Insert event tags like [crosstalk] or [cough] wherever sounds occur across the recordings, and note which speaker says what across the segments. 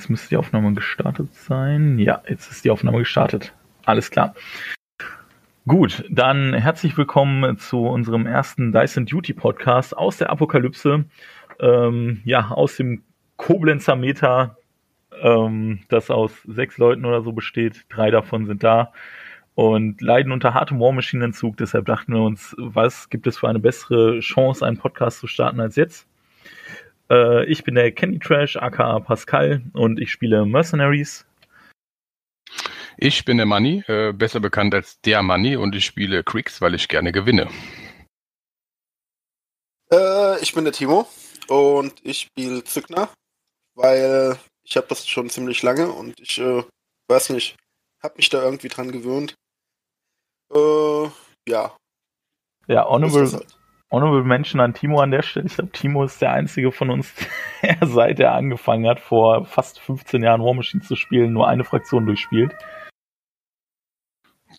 Speaker 1: Jetzt müsste die Aufnahme gestartet sein. Ja, jetzt ist die Aufnahme gestartet. Alles klar. Gut, dann herzlich willkommen zu unserem ersten Dyson Duty Podcast aus der Apokalypse. Ähm, ja, aus dem Koblenzer Meter, ähm, das aus sechs Leuten oder so besteht. Drei davon sind da und leiden unter hartem War Machine Entzug. Deshalb dachten wir uns, was gibt es für eine bessere Chance, einen Podcast zu starten als jetzt? Äh, ich bin der Candy Trash, aka Pascal, und ich spiele Mercenaries.
Speaker 2: Ich bin der Money, äh, besser bekannt als der Money, und ich spiele Creeks, weil ich gerne gewinne.
Speaker 3: Äh, ich bin der Timo und ich spiele Zückner, weil ich habe das schon ziemlich lange und ich äh, weiß nicht, habe mich da irgendwie dran gewöhnt. Äh, ja.
Speaker 1: Ja, Honorable, halt. Honorable Mention an Timo an der Stelle. Ich glaube, Timo ist der einzige von uns, [laughs] der seit er angefangen hat, vor fast 15 Jahren War Machine zu spielen, nur eine Fraktion durchspielt.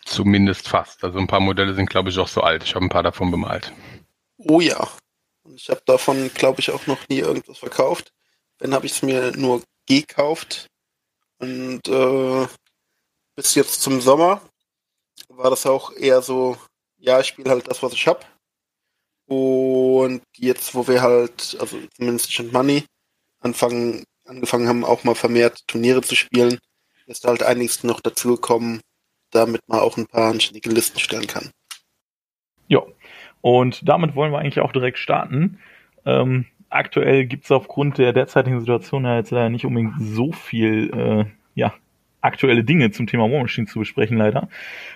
Speaker 2: Zumindest fast. Also ein paar Modelle sind, glaube ich, auch so alt. Ich habe ein paar davon bemalt.
Speaker 3: Oh ja. Und ich habe davon, glaube ich, auch noch nie irgendwas verkauft. Wenn habe ich es mir nur gekauft. Und äh, bis jetzt zum Sommer war das auch eher so, ja, ich spiele halt das, was ich habe. Und jetzt, wo wir halt, also zumindest schon Money, anfangen, angefangen haben, auch mal vermehrt Turniere zu spielen, ist halt einiges noch dazu gekommen, damit man auch ein paar anständige Listen stellen kann.
Speaker 1: Ja, und damit wollen wir eigentlich auch direkt starten. Ähm, aktuell gibt es aufgrund der derzeitigen Situation ja jetzt leider nicht unbedingt so viel äh, ja, aktuelle Dinge zum Thema War Machine zu besprechen, leider.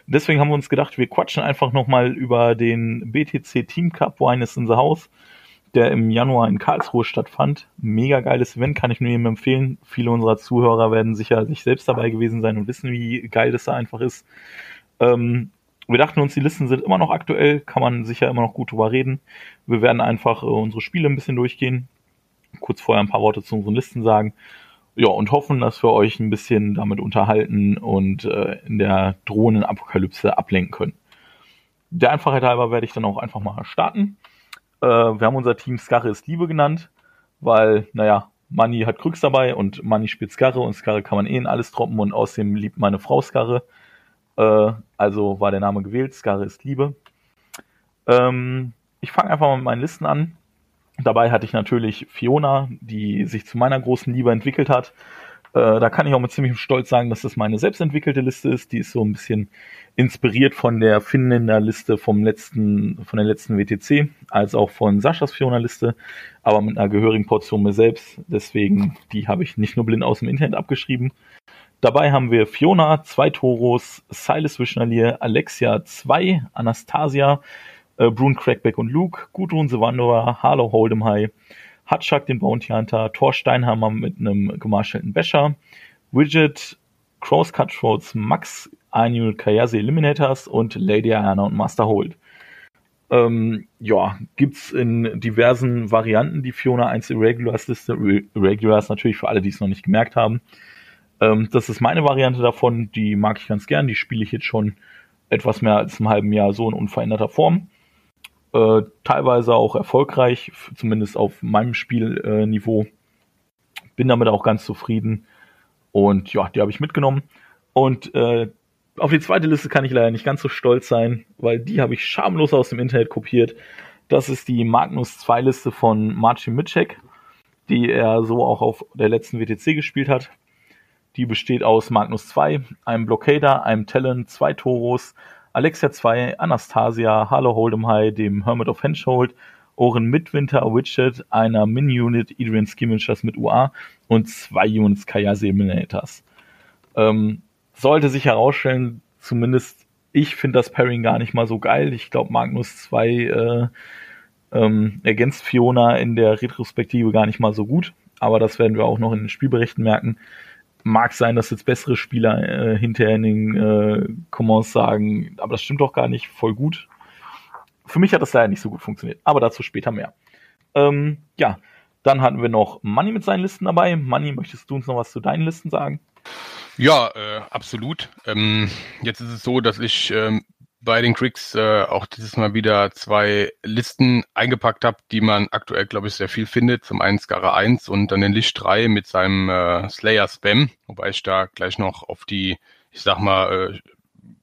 Speaker 1: Deswegen haben wir uns gedacht, wir quatschen einfach nochmal über den BTC Team Cup Wine is in the House, der im Januar in Karlsruhe stattfand. Mega geiles Event, kann ich nur jedem empfehlen. Viele unserer Zuhörer werden sicher sich selbst dabei gewesen sein und wissen, wie geil das da einfach ist. Ähm, wir dachten uns, die Listen sind immer noch aktuell, kann man sicher immer noch gut drüber reden. Wir werden einfach äh, unsere Spiele ein bisschen durchgehen, kurz vorher ein paar Worte zu unseren Listen sagen ja, und hoffen, dass wir euch ein bisschen damit unterhalten und äh, in der drohenden Apokalypse ablenken können. Der Einfachheit halber werde ich dann auch einfach mal starten. Äh, wir haben unser Team Skarre ist Liebe genannt, weil, naja, Manni hat Krux dabei und Manni spielt Skarre und Skarre kann man eh in alles droppen und außerdem liebt meine Frau Skarre. Äh, also war der Name gewählt, Skarre ist Liebe. Ähm, ich fange einfach mal mit meinen Listen an. Dabei hatte ich natürlich Fiona, die sich zu meiner großen Liebe entwickelt hat. Äh, da kann ich auch mit ziemlichem Stolz sagen, dass das meine selbstentwickelte Liste ist. Die ist so ein bisschen inspiriert von der Finnländer Liste vom letzten, von der letzten WTC, als auch von Saschas Fiona Liste, aber mit einer gehörigen Portion mir selbst. Deswegen, die habe ich nicht nur blind aus dem Internet abgeschrieben. Dabei haben wir Fiona, zwei Toros, Silas Visionalier, Alexia, zwei, Anastasia, äh, Brun Crackback und Luke, Gudrun Savandora, Harlow Hold'em High, Hutchuck den Bounty Hunter, Thor Steinhammer mit einem gemarschalten Becher, Widget, Cross Cutthroats, Max, Annual Kayase Eliminators und Lady Diana und Master Hold. Ähm, ja, gibt's in diversen Varianten die Fiona 1 Irregulars Liste. Irregulars natürlich für alle, die es noch nicht gemerkt haben. Ähm, das ist meine Variante davon, die mag ich ganz gern, die spiele ich jetzt schon etwas mehr als im halben Jahr so in unveränderter Form. Äh, teilweise auch erfolgreich, zumindest auf meinem Spielniveau. Bin damit auch ganz zufrieden. Und ja, die habe ich mitgenommen. Und äh, auf die zweite Liste kann ich leider nicht ganz so stolz sein, weil die habe ich schamlos aus dem Internet kopiert. Das ist die Magnus 2 Liste von Marcin Mitschek, die er so auch auf der letzten WTC gespielt hat. Die besteht aus Magnus 2, einem Blockader, einem Talent, zwei Toros, Alexia 2, Anastasia, Harlow Hold'em High, dem Hermit of Henschhold, Oren Midwinter Widget, einer Mini-Unit Adrian Skimmingers mit UA und zwei Units Kayase Eliminators. Ähm, sollte sich herausstellen, zumindest ich finde das Pairing gar nicht mal so geil. Ich glaube, Magnus 2 äh, ähm, ergänzt Fiona in der Retrospektive gar nicht mal so gut. aber das werden wir auch noch in den Spielberichten merken. Mag sein, dass jetzt bessere Spieler äh, hinterher in den äh, Comments sagen, aber das stimmt doch gar nicht, voll gut. Für mich hat das leider nicht so gut funktioniert, aber dazu später mehr. Ähm, ja, dann hatten wir noch Money mit seinen Listen dabei. Money, möchtest du uns noch was zu deinen Listen sagen?
Speaker 2: Ja, äh, absolut. Ähm, jetzt ist es so, dass ich ähm, bei den Cricks äh, auch dieses Mal wieder zwei Listen eingepackt habe, die man aktuell, glaube ich, sehr viel findet. Zum einen Scara 1 und dann den Licht 3 mit seinem äh, Slayer Spam, wobei ich da gleich noch auf die, ich sag mal, äh,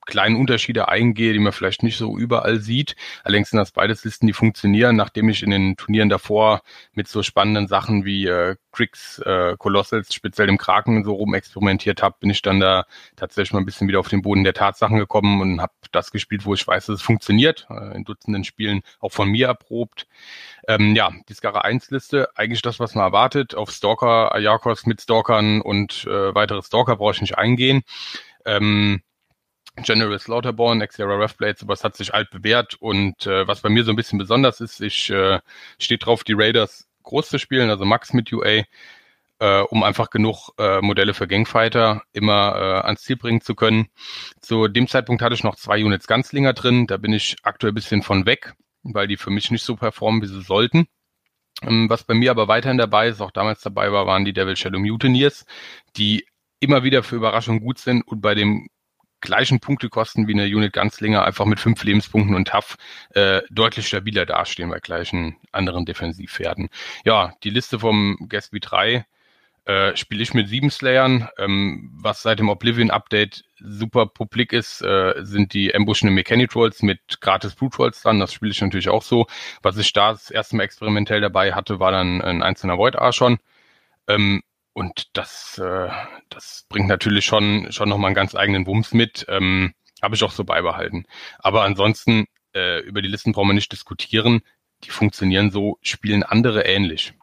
Speaker 2: kleinen Unterschiede eingehe, die man vielleicht nicht so überall sieht. Allerdings sind das beides Listen, die funktionieren, nachdem ich in den Turnieren davor mit so spannenden Sachen wie äh, Crix, äh, Colossals, speziell im Kraken so rum experimentiert habe, bin ich dann da tatsächlich mal ein bisschen wieder auf den Boden der Tatsachen gekommen und habe das gespielt, wo ich weiß, dass es funktioniert, äh, in Dutzenden Spielen auch von mir erprobt. Ähm, ja, die Skara 1 Liste, eigentlich das, was man erwartet. Auf Stalker, Ayakos mit Stalkern und äh, weitere Stalker brauche ich nicht eingehen. Ähm, General Slaughterborn, Xera Roughblade, sowas hat sich alt bewährt und äh, was bei mir so ein bisschen besonders ist, ich äh, steht drauf, die Raiders groß zu spielen, also Max mit UA, äh, um einfach genug äh, Modelle für Gangfighter immer äh, ans Ziel bringen zu können. Zu dem Zeitpunkt hatte ich noch zwei Units Ganzlinger drin, da bin ich aktuell bisschen von weg, weil die für mich nicht so performen, wie sie sollten. Ähm, was bei mir aber weiterhin dabei ist, auch damals dabei war, waren die Devil Shadow Mutineers, die immer wieder für Überraschung gut sind und bei dem gleichen Punktekosten wie eine Unit Ganzlinger, einfach mit fünf Lebenspunkten und Tough äh, deutlich stabiler dastehen bei gleichen anderen Defensivwerten. Ja, die Liste vom Gatsby 3 äh, spiele ich mit sieben Slayern. Ähm, was seit dem Oblivion-Update super publik ist, äh, sind die Ambushende Mechanic Trolls mit gratis Brute Trolls dran. Das spiele ich natürlich auch so. Was ich da das erste Mal experimentell dabei hatte, war dann ein einzelner Void Archon. Ähm, und das, äh, das bringt natürlich schon, schon nochmal einen ganz eigenen Wumms mit. Ähm, Habe ich auch so beibehalten. Aber ansonsten, äh, über die Listen brauchen wir nicht diskutieren. Die funktionieren so, spielen andere ähnlich.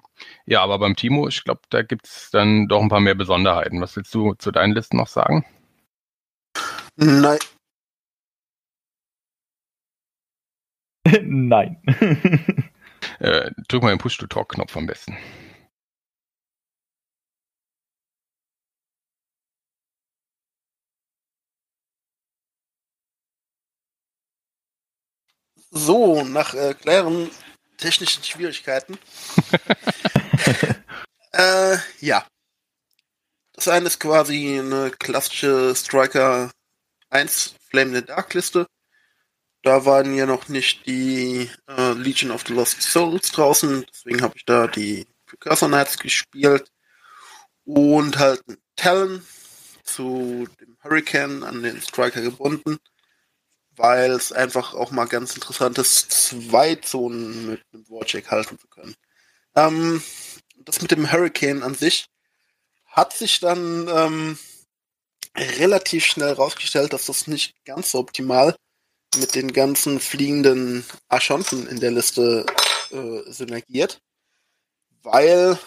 Speaker 2: Ja, aber beim Timo, ich glaube, da gibt's dann doch ein paar mehr Besonderheiten. Was willst du zu deinen Listen noch sagen?
Speaker 3: Nein. [laughs]
Speaker 1: Nein. [laughs]
Speaker 2: äh, drück mal den Push-to-Talk-Knopf am besten.
Speaker 3: So, nach äh, klaren technischen Schwierigkeiten. [laughs] äh, ja. Das eine ist quasi eine klassische Striker 1 Flame in the Dark Liste. Da waren ja noch nicht die äh, Legion of the Lost Souls draußen, deswegen habe ich da die Precursor Knights gespielt und halt einen Talon zu dem Hurricane an den Striker gebunden weil es einfach auch mal ganz interessant ist, zwei Zonen mit einem Warcheck halten zu können. Ähm, das mit dem Hurricane an sich hat sich dann ähm, relativ schnell rausgestellt, dass das nicht ganz so optimal mit den ganzen fliegenden Archonten in der Liste äh, synergiert, weil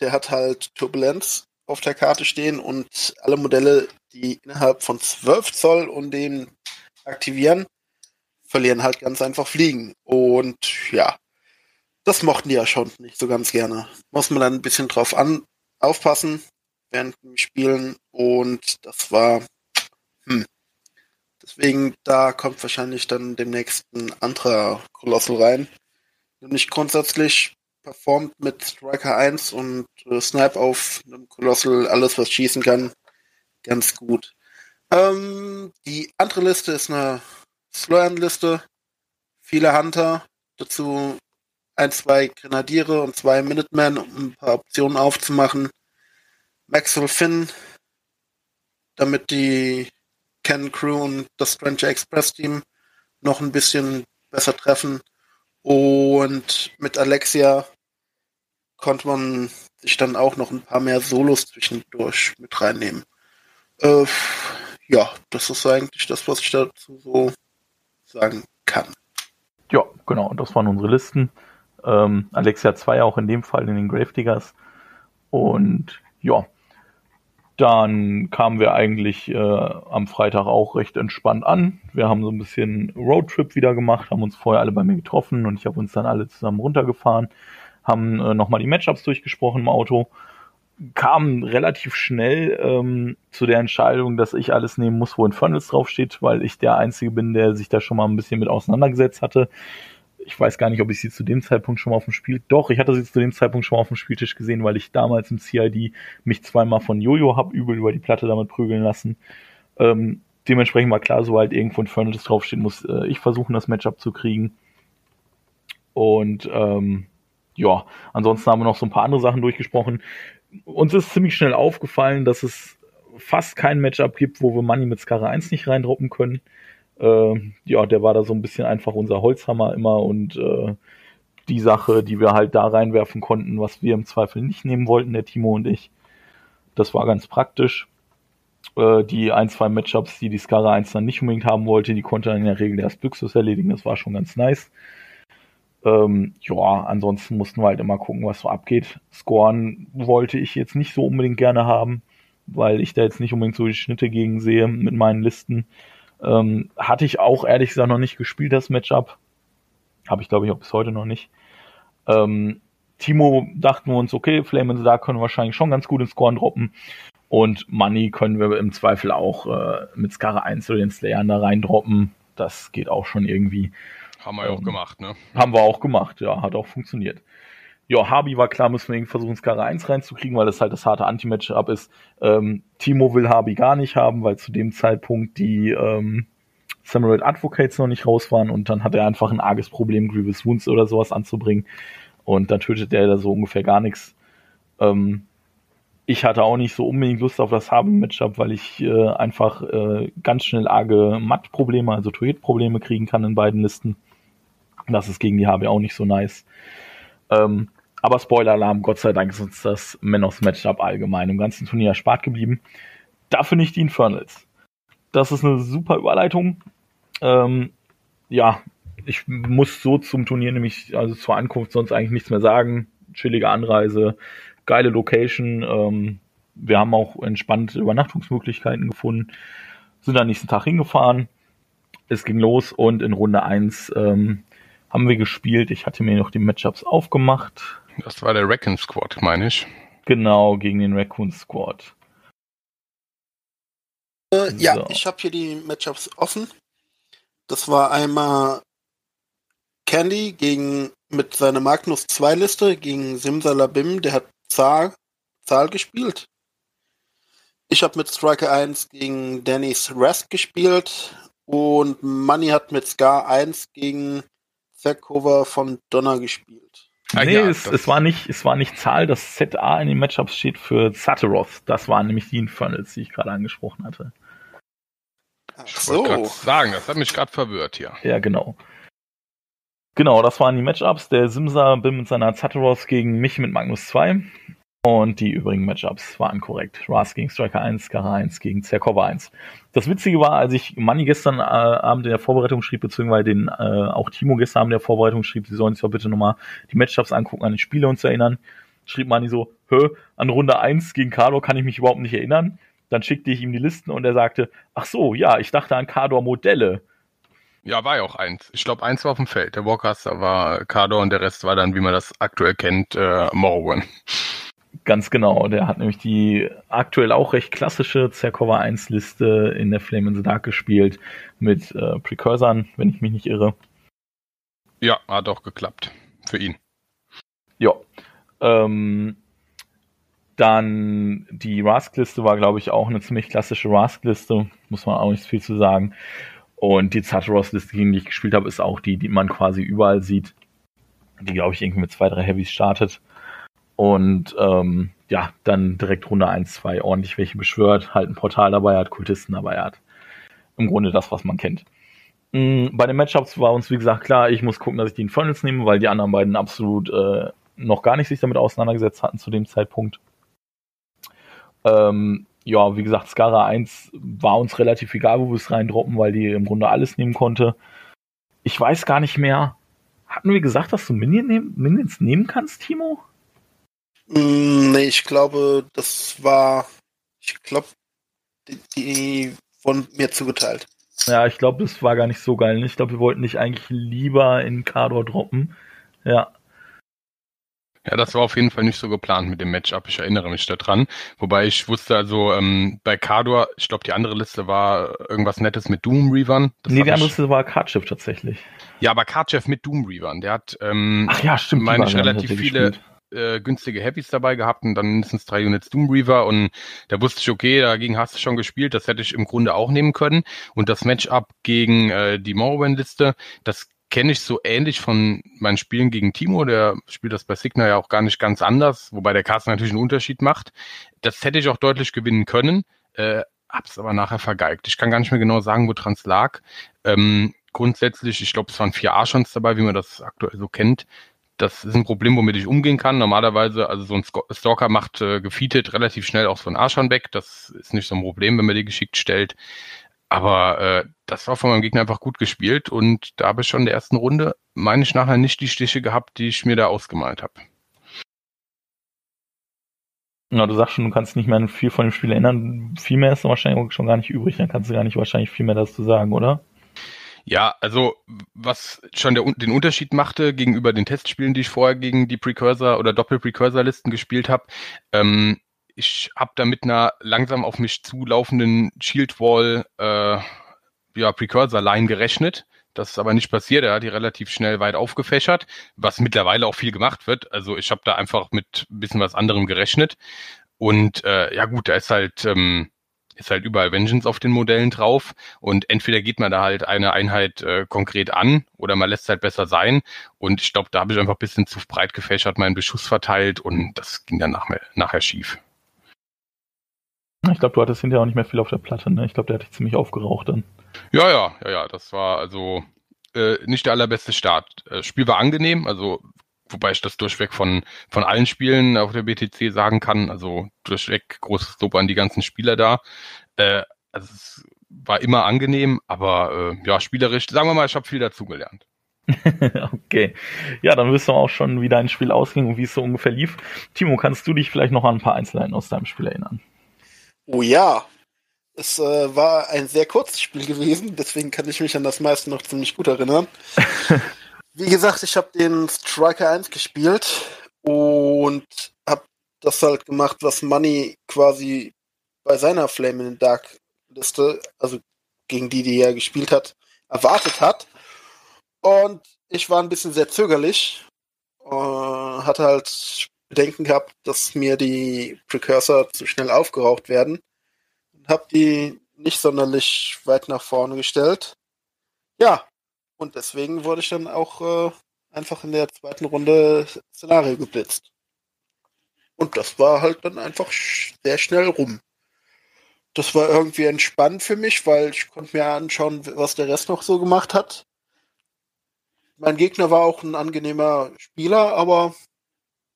Speaker 3: der hat halt Turbulenz auf der Karte stehen und alle Modelle, die innerhalb von 12 Zoll und den aktivieren, verlieren halt ganz einfach Fliegen. Und ja, das mochten die ja schon nicht so ganz gerne. Muss man dann ein bisschen drauf an aufpassen während dem Spielen. Und das war, hm. Deswegen, da kommt wahrscheinlich dann demnächst ein anderer Colossal rein. Nämlich grundsätzlich performt mit Striker 1 und äh, Snipe auf einem Colossal alles, was schießen kann, ganz gut. Ähm, die andere Liste ist eine Slowern-Liste. Viele Hunter. Dazu ein, zwei Grenadiere und zwei Minutemen, um ein paar Optionen aufzumachen. Maxwell Finn, damit die Ken Crew und das Stranger Express Team noch ein bisschen besser treffen. Und mit Alexia konnte man sich dann auch noch ein paar mehr Solos zwischendurch mit reinnehmen. Äh, ja, das ist eigentlich das, was ich dazu so sagen kann.
Speaker 1: Ja, genau, das waren unsere Listen. Ähm, Alexia 2 auch in dem Fall in den Gravediggers. Und ja, dann kamen wir eigentlich äh, am Freitag auch recht entspannt an. Wir haben so ein bisschen Roadtrip wieder gemacht, haben uns vorher alle bei mir getroffen und ich habe uns dann alle zusammen runtergefahren. haben äh, nochmal die Matchups durchgesprochen im Auto, kamen relativ schnell ähm, zu der Entscheidung, dass ich alles nehmen muss, wo Infernals draufsteht, weil ich der Einzige bin, der sich da schon mal ein bisschen mit auseinandergesetzt hatte. Ich weiß gar nicht, ob ich sie zu dem Zeitpunkt schon mal auf dem Spiel. Doch, ich hatte sie zu dem Zeitpunkt schon mal auf dem Spieltisch gesehen, weil ich damals im CID mich zweimal von Jojo hab übel über die Platte damit prügeln lassen. Ähm, dementsprechend war klar, so halt irgendwo Infernals draufstehen muss, äh, ich versuchen, das Matchup zu kriegen. Und ähm, ja, ansonsten haben wir noch so ein paar andere Sachen durchgesprochen. Uns ist ziemlich schnell aufgefallen, dass es fast kein Matchup gibt, wo wir Money mit Skara 1 nicht reindroppen können. Äh, ja, der war da so ein bisschen einfach unser Holzhammer immer und äh, die Sache, die wir halt da reinwerfen konnten, was wir im Zweifel nicht nehmen wollten, der Timo und ich. Das war ganz praktisch. Äh, die ein, zwei Matchups, die die Skara 1 dann nicht unbedingt haben wollte, die konnte dann in der Regel erst Büxus erledigen. Das war schon ganz nice. Ähm, ja, ansonsten mussten wir halt immer gucken, was so abgeht. Scoren wollte ich jetzt nicht so unbedingt gerne haben, weil ich da jetzt nicht unbedingt so die Schnitte gegen sehe mit meinen Listen. Ähm, hatte ich auch ehrlich gesagt noch nicht gespielt, das Matchup. Habe ich glaube ich auch bis heute noch nicht. Ähm, Timo dachten wir uns, okay, Flame da können wir wahrscheinlich schon ganz gut in Scoren droppen. Und Money können wir im Zweifel auch äh, mit Skara 1 oder den Slayern da reindroppen. Das geht auch schon irgendwie.
Speaker 2: Haben wir ja ähm, auch gemacht, ne?
Speaker 1: Haben wir auch gemacht, ja, hat auch funktioniert. Ja, Harbi war klar, müssen wir irgendwie versuchen, Skara 1 reinzukriegen, weil das halt das harte Anti-Matchup ist. Ähm, Timo will Harbi gar nicht haben, weil zu dem Zeitpunkt die ähm, Samurai Advocates noch nicht raus waren und dann hat er einfach ein arges Problem, Grievous Wounds oder sowas anzubringen. Und dann tötet er da so ungefähr gar nichts. Ähm, ich hatte auch nicht so unbedingt Lust auf das Harbi-Matchup, weil ich äh, einfach äh, ganz schnell arge Matt-Probleme, also Tweet-Probleme kriegen kann in beiden Listen. Das ist gegen die HB auch nicht so nice. Ähm, aber Spoiler-Alarm, Gott sei Dank ist uns das Menos Matchup allgemein im ganzen Turnier erspart geblieben. Dafür nicht die Infernals. Das ist eine super Überleitung. Ähm, ja, ich muss so zum Turnier nämlich, also zur Ankunft sonst eigentlich nichts mehr sagen. Chillige Anreise, geile Location. Ähm, wir haben auch entspannte Übernachtungsmöglichkeiten gefunden. Sind am nächsten Tag hingefahren. Es ging los und in Runde 1 ähm, haben wir gespielt. Ich hatte mir noch die Matchups aufgemacht.
Speaker 2: Das war der Raccoon Squad, meine ich.
Speaker 1: Genau, gegen den Raccoon Squad.
Speaker 3: Äh, ja, so. ich habe hier die Matchups offen. Das war einmal Candy gegen mit seiner Magnus 2 Liste gegen Simsalabim, der hat Zahl, Zahl gespielt. Ich habe mit Striker 1 gegen Dennis Rest gespielt und Money hat mit Scar 1 gegen Zerkova von Donner gespielt.
Speaker 1: Ah, nee, ja, es, es, war nicht, es war nicht Zahl, das ZA in den Matchups steht für Zateroth. Das waren nämlich die Infernals, die ich gerade angesprochen hatte.
Speaker 2: Ach ich so. wollte sagen, das hat mich gerade verwirrt hier.
Speaker 1: Ja, genau. Genau, das waren die Matchups. Der Simsa Bim mit seiner Zateroth gegen mich mit Magnus 2. Und die übrigen Matchups waren korrekt. Ras gegen Striker 1, Skara 1 gegen Zerkova 1. Das Witzige war, als ich Manni gestern äh, Abend in der Vorbereitung schrieb, beziehungsweise den, äh, auch Timo gestern Abend in der Vorbereitung schrieb, sie sollen sich doch bitte nochmal die Matchups angucken, an die Spiele uns erinnern, schrieb Manni so, hö, an Runde 1 gegen Kado kann ich mich überhaupt nicht erinnern. Dann schickte ich ihm die Listen und er sagte, ach so, ja, ich dachte an Kador Modelle.
Speaker 2: Ja, war ja auch eins. Ich glaube, eins war auf dem Feld. Der Warcaster war Kador und der Rest war dann, wie man das aktuell kennt, äh, Morrowan.
Speaker 1: Ganz genau, der hat nämlich die aktuell auch recht klassische Zerkova 1 Liste in der Flame in the Dark gespielt mit äh, Precursoren, wenn ich mich nicht irre.
Speaker 2: Ja, hat auch geklappt. Für ihn.
Speaker 1: Ja. Ähm, dann die Rask-Liste war, glaube ich, auch eine ziemlich klassische Rask-Liste. Muss man auch nicht viel zu sagen. Und die Zataros-Liste, gegen die ich gespielt habe, ist auch die, die man quasi überall sieht. Die, glaube ich, irgendwie mit zwei, drei Heavys startet. Und ähm, ja, dann direkt Runde 1, 2 ordentlich welche beschwört, halt ein Portal dabei hat, Kultisten dabei hat. Im Grunde das, was man kennt. Mhm, bei den Matchups war uns, wie gesagt, klar, ich muss gucken, dass ich die Infernals nehme, weil die anderen beiden absolut äh, noch gar nicht sich damit auseinandergesetzt hatten zu dem Zeitpunkt. Ähm, ja, wie gesagt, Skara 1 war uns relativ egal, wo wir es reindroppen, weil die im Grunde alles nehmen konnte. Ich weiß gar nicht mehr. Hatten wir gesagt, dass du Minions nehmen kannst, Timo?
Speaker 3: Mm, nee, ich glaube, das war, ich glaube, die, die wurden mir zugeteilt.
Speaker 1: Ja, ich glaube, das war gar nicht so geil. Ich glaube, wir wollten dich eigentlich lieber in Kador droppen. Ja.
Speaker 2: Ja, das war auf jeden Fall nicht so geplant mit dem Matchup. Ich erinnere mich daran. Wobei ich wusste also ähm, bei Kador, ich glaube, die andere Liste war irgendwas Nettes mit Doom Reavern.
Speaker 1: Das nee, die andere Liste war Kardschiff tatsächlich.
Speaker 2: Ja, aber Kardschiff mit Doom Reavern. Der hat, ähm,
Speaker 1: Ach ja, stimmt,
Speaker 2: meine ich, relativ viele äh, günstige Heavies dabei gehabt und dann mindestens drei Units Doom Reaver und da wusste ich, okay, dagegen hast du schon gespielt, das hätte ich im Grunde auch nehmen können. Und das Matchup gegen äh, die Morrowind-Liste, das kenne ich so ähnlich von meinen Spielen gegen Timo, der spielt das bei Signer ja auch gar nicht ganz anders, wobei der Carsten natürlich einen Unterschied macht. Das hätte ich auch deutlich gewinnen können, äh, hab's aber nachher vergeigt. Ich kann gar nicht mehr genau sagen, woran es lag. Ähm, grundsätzlich, ich glaube, es waren vier Archons dabei, wie man das aktuell so kennt. Das ist ein Problem, womit ich umgehen kann. Normalerweise, also so ein Stalker macht äh, gefeatet relativ schnell auch so ein Archon weg. Das ist nicht so ein Problem, wenn man die geschickt stellt. Aber äh, das war von meinem Gegner einfach gut gespielt und da habe ich schon in der ersten Runde, meine ich, nachher nicht die Stiche gehabt, die ich mir da ausgemalt habe.
Speaker 1: Ja, du sagst schon, du kannst nicht mehr viel von dem Spiel erinnern. Viel mehr ist wahrscheinlich schon gar nicht übrig. Dann kannst du gar nicht wahrscheinlich viel mehr dazu sagen, oder?
Speaker 2: Ja, also was schon der, den Unterschied machte gegenüber den Testspielen, die ich vorher gegen die Precursor oder Doppel-Precursor-Listen gespielt habe, ähm, ich habe da mit einer langsam auf mich zulaufenden Shield Wall äh, ja, Precursor Line gerechnet. Das ist aber nicht passiert. Er hat die relativ schnell weit aufgefächert, was mittlerweile auch viel gemacht wird. Also ich habe da einfach mit ein bisschen was anderem gerechnet. Und äh, ja gut, da ist halt ähm, ist halt überall Vengeance auf den Modellen drauf und entweder geht man da halt eine Einheit äh, konkret an oder man lässt es halt besser sein und ich glaube, da habe ich einfach ein bisschen zu breit gefächert meinen Beschuss verteilt und das ging dann nach, nachher schief.
Speaker 1: Ich glaube, du hattest hinterher auch nicht mehr viel auf der Platte, ne? Ich glaube, der hat dich ziemlich aufgeraucht dann.
Speaker 2: Ja, ja, ja, ja. Das war also äh, nicht der allerbeste Start. Das äh, Spiel war angenehm, also wobei ich das durchweg von, von allen Spielen auf der BTC sagen kann. Also durchweg großes Lob an die ganzen Spieler da. Äh, also es war immer angenehm, aber äh, ja, spielerisch, sagen wir mal, ich habe viel dazugelernt. [laughs]
Speaker 1: okay. Ja, dann wissen wir auch schon, wie dein Spiel ausging und wie es so ungefähr lief. Timo, kannst du dich vielleicht noch an ein paar Einzelheiten aus deinem Spiel erinnern?
Speaker 3: Oh ja. Es äh, war ein sehr kurzes Spiel gewesen, deswegen kann ich mich an das meiste noch ziemlich gut erinnern. [laughs] Wie gesagt, ich habe den Striker 1 gespielt und habe das halt gemacht, was Money quasi bei seiner Flame in the Dark Liste, also gegen die, die er gespielt hat, erwartet hat. Und ich war ein bisschen sehr zögerlich, äh, hatte halt Bedenken gehabt, dass mir die Precursor zu schnell aufgeraucht werden. Hab die nicht sonderlich weit nach vorne gestellt. Ja, und deswegen wurde ich dann auch äh, einfach in der zweiten Runde Szenario geblitzt. Und das war halt dann einfach sehr schnell rum. Das war irgendwie entspannt für mich, weil ich konnte mir anschauen, was der Rest noch so gemacht hat. Mein Gegner war auch ein angenehmer Spieler, aber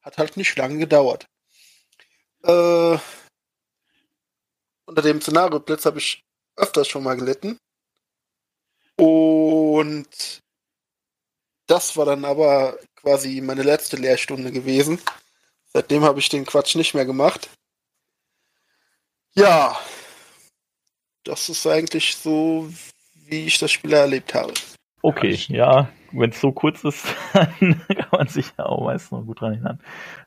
Speaker 3: hat halt nicht lange gedauert. Äh, unter dem Szenario-Blitz habe ich öfters schon mal gelitten. Und das war dann aber quasi meine letzte Lehrstunde gewesen. Seitdem habe ich den Quatsch nicht mehr gemacht. Ja, das ist eigentlich so, wie ich das Spiel erlebt habe.
Speaker 1: Okay, ja, wenn es so kurz ist, [laughs] dann kann man sich ja auch meistens noch gut dran erinnern.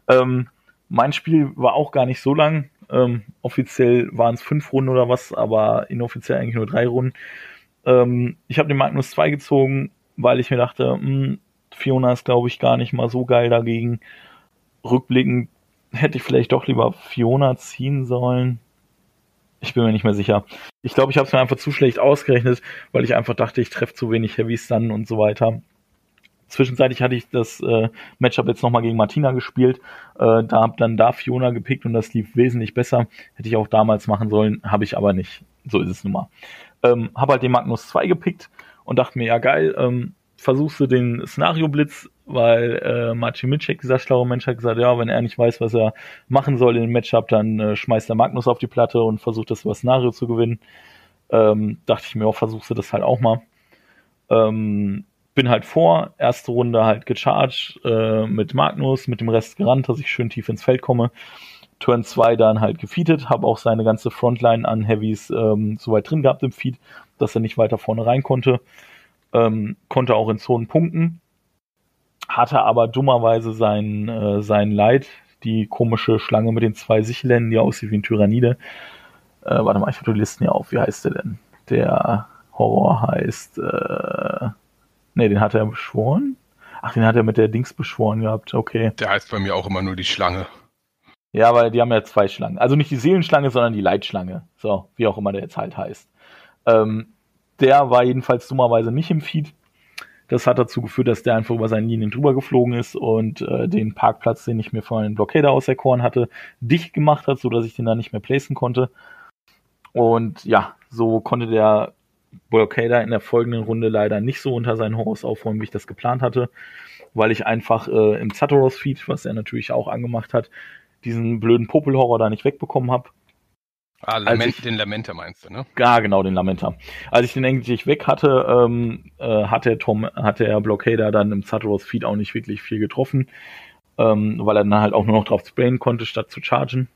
Speaker 1: Ähm, mein Spiel war auch gar nicht so lang. Ähm, offiziell waren es fünf Runden oder was, aber inoffiziell eigentlich nur drei Runden. Ähm, ich habe den Magnus 2 gezogen, weil ich mir dachte, mh, hm, Fiona ist, glaube ich, gar nicht mal so geil dagegen. Rückblickend hätte ich vielleicht doch lieber Fiona ziehen sollen. Ich bin mir nicht mehr sicher. Ich glaube, ich habe es mir einfach zu schlecht ausgerechnet, weil ich einfach dachte, ich treffe zu wenig Heavys dann und so weiter. Zwischenzeitlich hatte ich das äh, Matchup jetzt nochmal gegen Martina gespielt. Äh, da habe dann da Fiona gepickt und das lief wesentlich besser. Hätte ich auch damals machen sollen, habe ich aber nicht. So ist es nun mal. Ähm, habe halt den Magnus 2 gepickt und dachte mir, ja geil, ähm, versuchst du den Szenario-Blitz, weil äh, Marcin Mitschek, dieser schlaue Mensch, hat gesagt, ja, wenn er nicht weiß, was er machen soll in dem Matchup, dann äh, schmeißt der Magnus auf die Platte und versucht das über Szenario zu gewinnen. Ähm, dachte ich mir, auch versuchst du das halt auch mal. Ähm, bin halt vor, erste Runde halt gecharged äh, mit Magnus, mit dem Rest gerannt, dass ich schön tief ins Feld komme. Turn 2 dann halt gefeedet, habe auch seine ganze Frontline an Heavies ähm, soweit drin gehabt im Feed, dass er nicht weiter vorne rein konnte. Ähm, konnte auch in Zonen punkten. hatte aber dummerweise sein, äh, sein Leid, die komische Schlange mit den zwei Sichelen, die aussieht wie ein Tyrannide. Äh, warte mal, ich habe die Listen hier auf. Wie heißt der denn? Der Horror heißt. Äh, ne, den hat er beschworen. Ach, den hat er mit der Dings beschworen gehabt. Okay.
Speaker 2: Der heißt bei mir auch immer nur die Schlange.
Speaker 1: Ja, weil die haben ja zwei Schlangen. Also nicht die Seelenschlange, sondern die Leitschlange. So, wie auch immer der jetzt halt heißt. Ähm, der war jedenfalls dummerweise nicht im Feed. Das hat dazu geführt, dass der einfach über seine Linien drüber geflogen ist und äh, den Parkplatz, den ich mir von einem Blockader auserkoren hatte, dicht gemacht hat, so dass ich den da nicht mehr placen konnte. Und ja, so konnte der Blockader in der folgenden Runde leider nicht so unter seinen Horus aufräumen, wie ich das geplant hatte, weil ich einfach äh, im Zatoros-Feed, was er natürlich auch angemacht hat, diesen blöden Popelhorror da nicht wegbekommen habe.
Speaker 2: Ah, Lament, ich, den Lamenter meinst du, ne?
Speaker 1: Ja, genau, den Lamenter. Als ich den endlich weg hatte, ähm, äh, hat der Tom, hat der Blockader dann im Zatoros Feed auch nicht wirklich viel getroffen, ähm, weil er dann halt auch nur noch drauf sprayen konnte, statt zu chargen.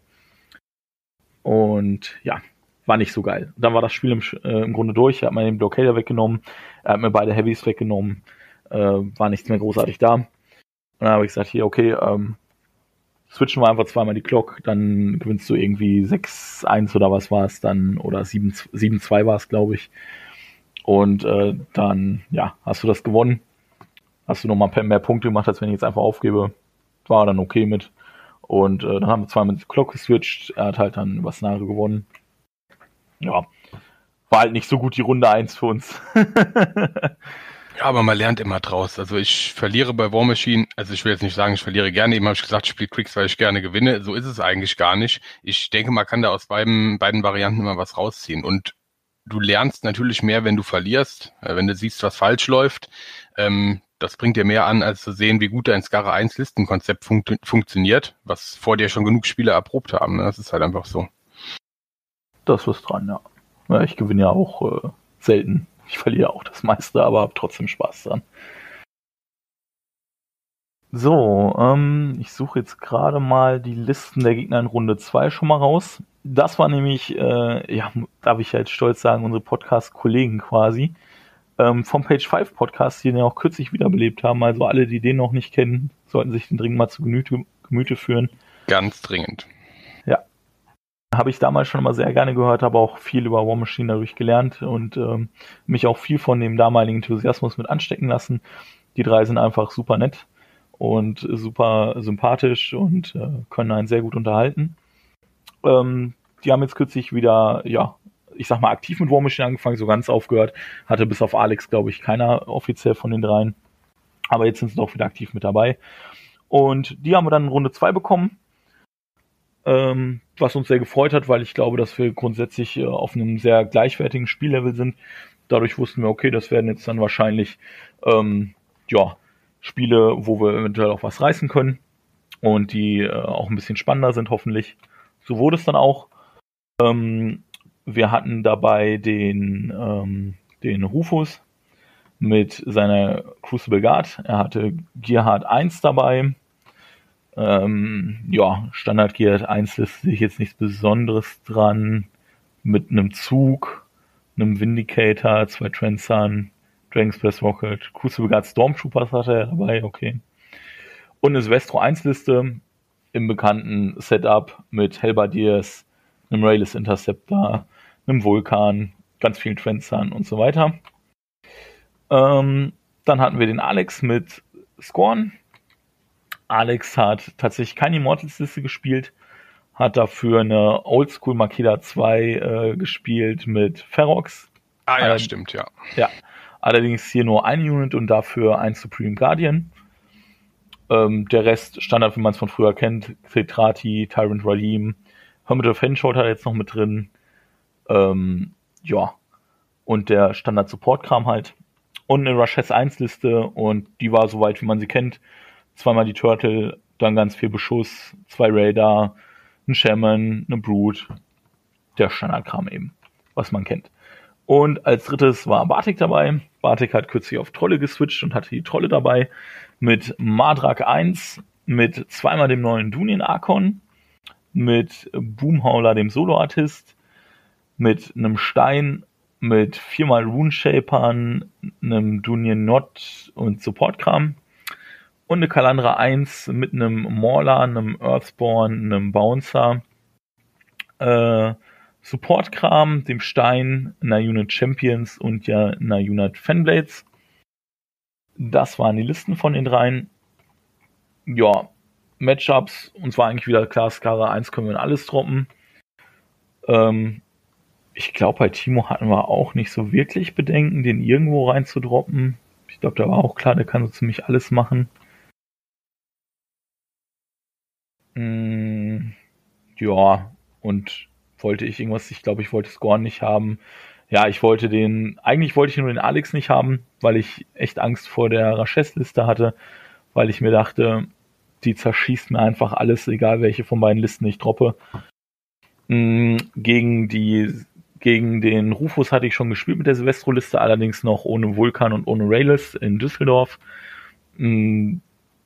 Speaker 1: Und ja, war nicht so geil. Dann war das Spiel im, äh, im Grunde durch. Er hat mir den Blockader weggenommen, er hat mir beide Heavies weggenommen, äh, war nichts mehr großartig da. Und dann habe ich gesagt, hier, okay, ähm, switchen wir einfach zweimal die Clock, dann gewinnst du irgendwie 6-1 oder was war es dann, oder 7-2 war es, glaube ich. Und äh, dann, ja, hast du das gewonnen. Hast du nochmal mehr Punkte gemacht, als wenn ich jetzt einfach aufgebe. War dann okay mit. Und äh, dann haben wir zweimal die Clock geswitcht. Er hat halt dann was Nare gewonnen. Ja, war halt nicht so gut die Runde 1 für uns. [laughs]
Speaker 2: Aber man lernt immer draus. Also ich verliere bei War Machine, also ich will jetzt nicht sagen, ich verliere gerne, eben habe ich gesagt, ich spiele Quicks, weil ich gerne gewinne. So ist es eigentlich gar nicht. Ich denke, man kann da aus beiden, beiden Varianten immer was rausziehen. Und du lernst natürlich mehr, wenn du verlierst, äh, wenn du siehst, was falsch läuft. Ähm, das bringt dir mehr an, als zu sehen, wie gut dein Skara 1 Listenkonzept fun funktioniert, was vor dir schon genug Spieler erprobt haben. Ne? Das ist halt einfach so.
Speaker 1: Das ist dran, ja. ja ich gewinne ja auch äh, selten ich verliere auch das meiste, aber habe trotzdem Spaß dran. So, ähm, ich suche jetzt gerade mal die Listen der Gegner in Runde 2 schon mal raus. Das war nämlich, äh, ja, darf ich jetzt stolz sagen, unsere Podcast-Kollegen quasi. Ähm, vom Page 5 Podcast, die den auch kürzlich wiederbelebt haben. Also alle, die den noch nicht kennen, sollten sich den dringend mal zu Gemüte, Gemüte führen.
Speaker 2: Ganz dringend.
Speaker 1: Habe ich damals schon immer sehr gerne gehört, habe auch viel über War Machine dadurch gelernt und ähm, mich auch viel von dem damaligen Enthusiasmus mit anstecken lassen. Die drei sind einfach super nett und super sympathisch und äh, können einen sehr gut unterhalten. Ähm, die haben jetzt kürzlich wieder, ja, ich sag mal, aktiv mit War Machine angefangen, so ganz aufgehört. Hatte bis auf Alex, glaube ich, keiner offiziell von den dreien. Aber jetzt sind sie doch wieder aktiv mit dabei. Und die haben wir dann in Runde 2 bekommen ähm, was uns sehr gefreut hat, weil ich glaube, dass wir grundsätzlich äh, auf einem sehr gleichwertigen Spiellevel sind. Dadurch wussten wir, okay, das werden jetzt dann wahrscheinlich ähm, ja, Spiele, wo wir eventuell auch was reißen können und die äh, auch ein bisschen spannender sind, hoffentlich. So wurde es dann auch. Ähm, wir hatten dabei den, ähm, den Rufus mit seiner Crucible Guard. Er hatte Gearhard 1 dabei, ähm, ja, Standard Gear 1 lässt sich jetzt nichts Besonderes dran. Mit einem Zug, einem Vindicator, zwei Transsun, Dragon's Press Rocket, Crucible Guard Stormtroopers hatte er dabei, okay. Und eine Silvestro 1 Liste im bekannten Setup mit Helbardiers, einem Rayless Interceptor, einem Vulkan, ganz vielen Transsun und so weiter. Ähm, dann hatten wir den Alex mit Scorn, Alex hat tatsächlich keine Immortals-Liste gespielt, hat dafür eine Oldschool Makeda 2 äh, gespielt mit Ferox.
Speaker 2: Ah ja, äh, stimmt, ja.
Speaker 1: Ja. Allerdings hier nur ein Unit und dafür ein Supreme Guardian. Ähm, der Rest Standard, wie man es von früher kennt, Cetrati, Tyrant Ralim, Hermit of Hensholt hat er jetzt noch mit drin. Ähm, ja. Und der Standard Support Kram halt. Und eine Rush S1 Liste und die war soweit, wie man sie kennt zweimal die Turtle, dann ganz viel Beschuss, zwei Radar, ein Shaman, eine Brood, der Standardkram eben, was man kennt. Und als drittes war Bartik dabei. Bartik hat kürzlich auf Trolle geswitcht und hatte die Trolle dabei mit Madrak 1, mit zweimal dem neuen Dunien Archon, mit Boomhauler, dem Solo-Artist, mit einem Stein, mit viermal Rune Shapern, einem Dunien Not und Supportkram und eine Kalandra 1 mit einem Mauler, einem Earthborn, einem Bouncer, äh, Support-Kram, dem Stein, einer Unit Champions und ja einer Unit Fanblades. Das waren die Listen von den dreien. Ja, Matchups, uns war eigentlich wieder klar, Skara 1 können wir in alles droppen. Ähm, ich glaube, bei Timo hatten wir auch nicht so wirklich Bedenken, den irgendwo reinzudroppen. Ich glaube, da war auch klar, der kann so ziemlich alles machen. Mm, ja, und wollte ich irgendwas, ich glaube, ich wollte Scorn nicht haben. Ja, ich wollte den, eigentlich wollte ich nur den Alex nicht haben, weil ich echt Angst vor der Raches-Liste hatte, weil ich mir dachte, die zerschießt mir einfach alles, egal welche von beiden Listen ich droppe. Mm, gegen die, gegen den Rufus hatte ich schon gespielt mit der Silvestro-Liste, allerdings noch ohne Vulkan und ohne Rayless in Düsseldorf.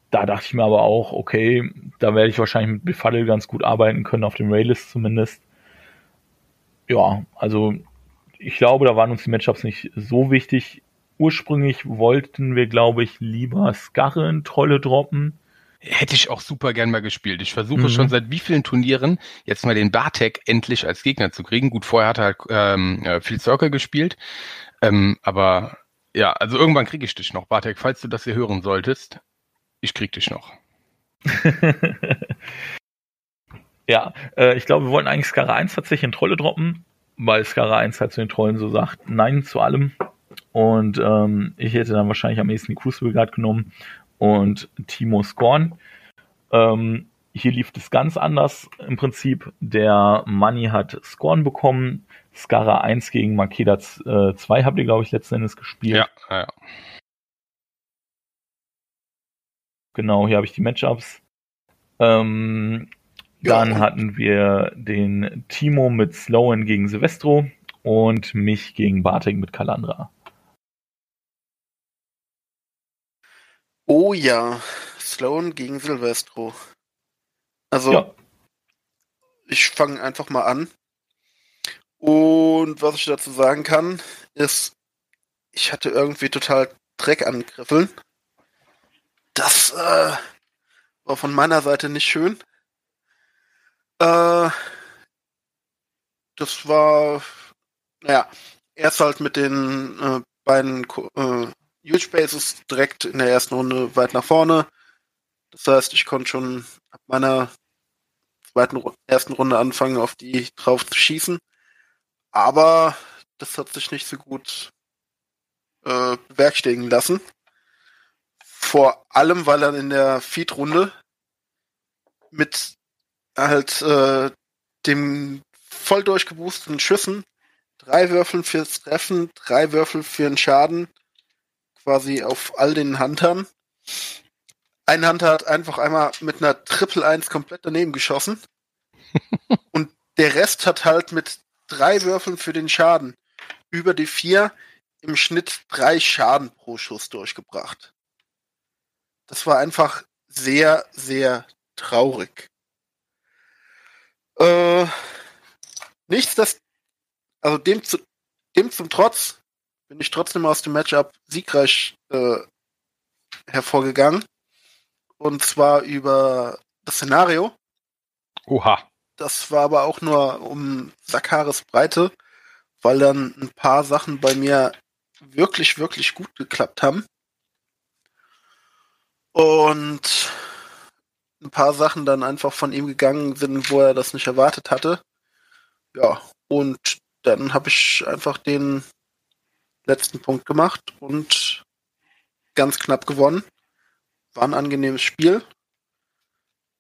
Speaker 1: Da dachte ich mir aber auch, okay, da werde ich wahrscheinlich mit Befuddle ganz gut arbeiten können, auf dem Raylist zumindest. Ja, also ich glaube, da waren uns die Matchups nicht so wichtig. Ursprünglich wollten wir, glaube ich, lieber Skarre in Trolle droppen.
Speaker 2: Hätte ich auch super gern mal gespielt. Ich versuche mhm. schon seit wie vielen Turnieren jetzt mal den Bartek endlich als Gegner zu kriegen. Gut, vorher hat er halt ähm, viel Circle gespielt. Ähm, aber ja, also irgendwann kriege ich dich noch, Bartek, falls du das hier hören solltest. Ich krieg dich noch. [laughs]
Speaker 1: ja, äh, ich glaube, wir wollten eigentlich Skara 1 tatsächlich in Trolle droppen, weil Skara 1 halt zu den Trollen so sagt, nein zu allem. Und ähm, ich hätte dann wahrscheinlich am ehesten die Crucible Guard genommen und Timo Scorn. Ähm, hier lief es ganz anders im Prinzip. Der Money hat Scorn bekommen. Skara 1 gegen Makeda äh, 2 habt ihr, glaube ich, letzten Endes gespielt.
Speaker 2: Ja, ja.
Speaker 1: Genau, hier habe ich die Matchups. Ähm, ja. Dann hatten wir den Timo mit Sloan gegen Silvestro und mich gegen Bartek mit Kalandra.
Speaker 3: Oh ja, Sloan gegen Silvestro. Also, ja. ich fange einfach mal an. Und was ich dazu sagen kann, ist, ich hatte irgendwie total Dreck an Griffeln. Das äh, war von meiner Seite nicht schön. Äh, das war, naja, erst halt mit den äh, beiden äh, Huge Spaces direkt in der ersten Runde weit nach vorne. Das heißt, ich konnte schon ab meiner zweiten ersten Runde anfangen, auf die drauf zu schießen. Aber das hat sich nicht so gut äh, bewerkstelligen lassen. Vor allem, weil er in der Feed-Runde mit halt äh, dem voll durchgeboosteten Schüssen drei Würfeln fürs Treffen, drei Würfel für den Schaden quasi auf all den Huntern. Ein Hunter hat einfach einmal mit einer Triple 1 komplett daneben geschossen. [laughs] und der Rest hat halt mit drei Würfeln für den Schaden über die vier im Schnitt drei Schaden pro Schuss durchgebracht. Das war einfach sehr, sehr traurig. Äh, nichts, das, also dem, zu, dem zum Trotz bin ich trotzdem aus dem Matchup siegreich äh, hervorgegangen. Und zwar über das Szenario.
Speaker 2: Oha.
Speaker 3: Das war aber auch nur um Sakaris Breite, weil dann ein paar Sachen bei mir wirklich, wirklich gut geklappt haben. Und ein paar Sachen dann einfach von ihm gegangen sind, wo er das nicht erwartet hatte. Ja, und dann habe ich einfach den letzten Punkt gemacht und ganz knapp gewonnen. War ein angenehmes Spiel.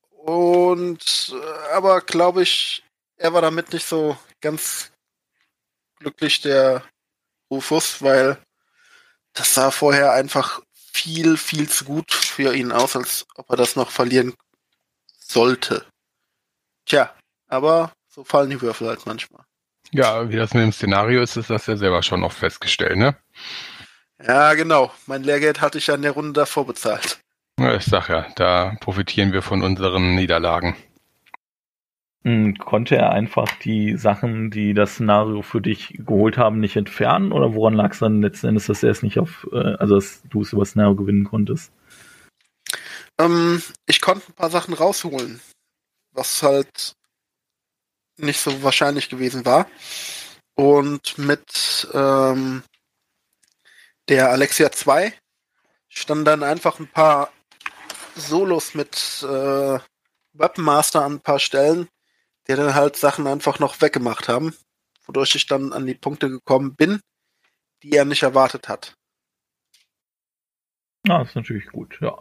Speaker 3: Und äh, aber glaube ich, er war damit nicht so ganz glücklich, der Rufus, weil das sah vorher einfach viel, viel zu gut für ihn aus, als ob er das noch verlieren sollte. Tja, aber so fallen die Würfel halt manchmal.
Speaker 2: Ja, wie das mit dem Szenario ist, ist das ja selber schon oft festgestellt, ne?
Speaker 3: Ja, genau. Mein Lehrgeld hatte ich ja in der Runde davor bezahlt.
Speaker 2: Ja, ich sag ja, da profitieren wir von unseren Niederlagen.
Speaker 1: Hm, konnte er einfach die Sachen, die das Szenario für dich geholt haben, nicht entfernen? Oder woran lag es dann letzten Endes, dass er es nicht auf, äh, also dass du es über Szenario gewinnen konntest?
Speaker 3: Ähm, ich konnte ein paar Sachen rausholen, was halt nicht so wahrscheinlich gewesen war. Und mit ähm, der Alexia 2 standen dann einfach ein paar Solos mit äh, Weaponmaster an ein paar Stellen, die dann halt Sachen einfach noch weggemacht haben, wodurch ich dann an die Punkte gekommen bin, die er nicht erwartet hat.
Speaker 1: Ja, das ist natürlich gut, ja.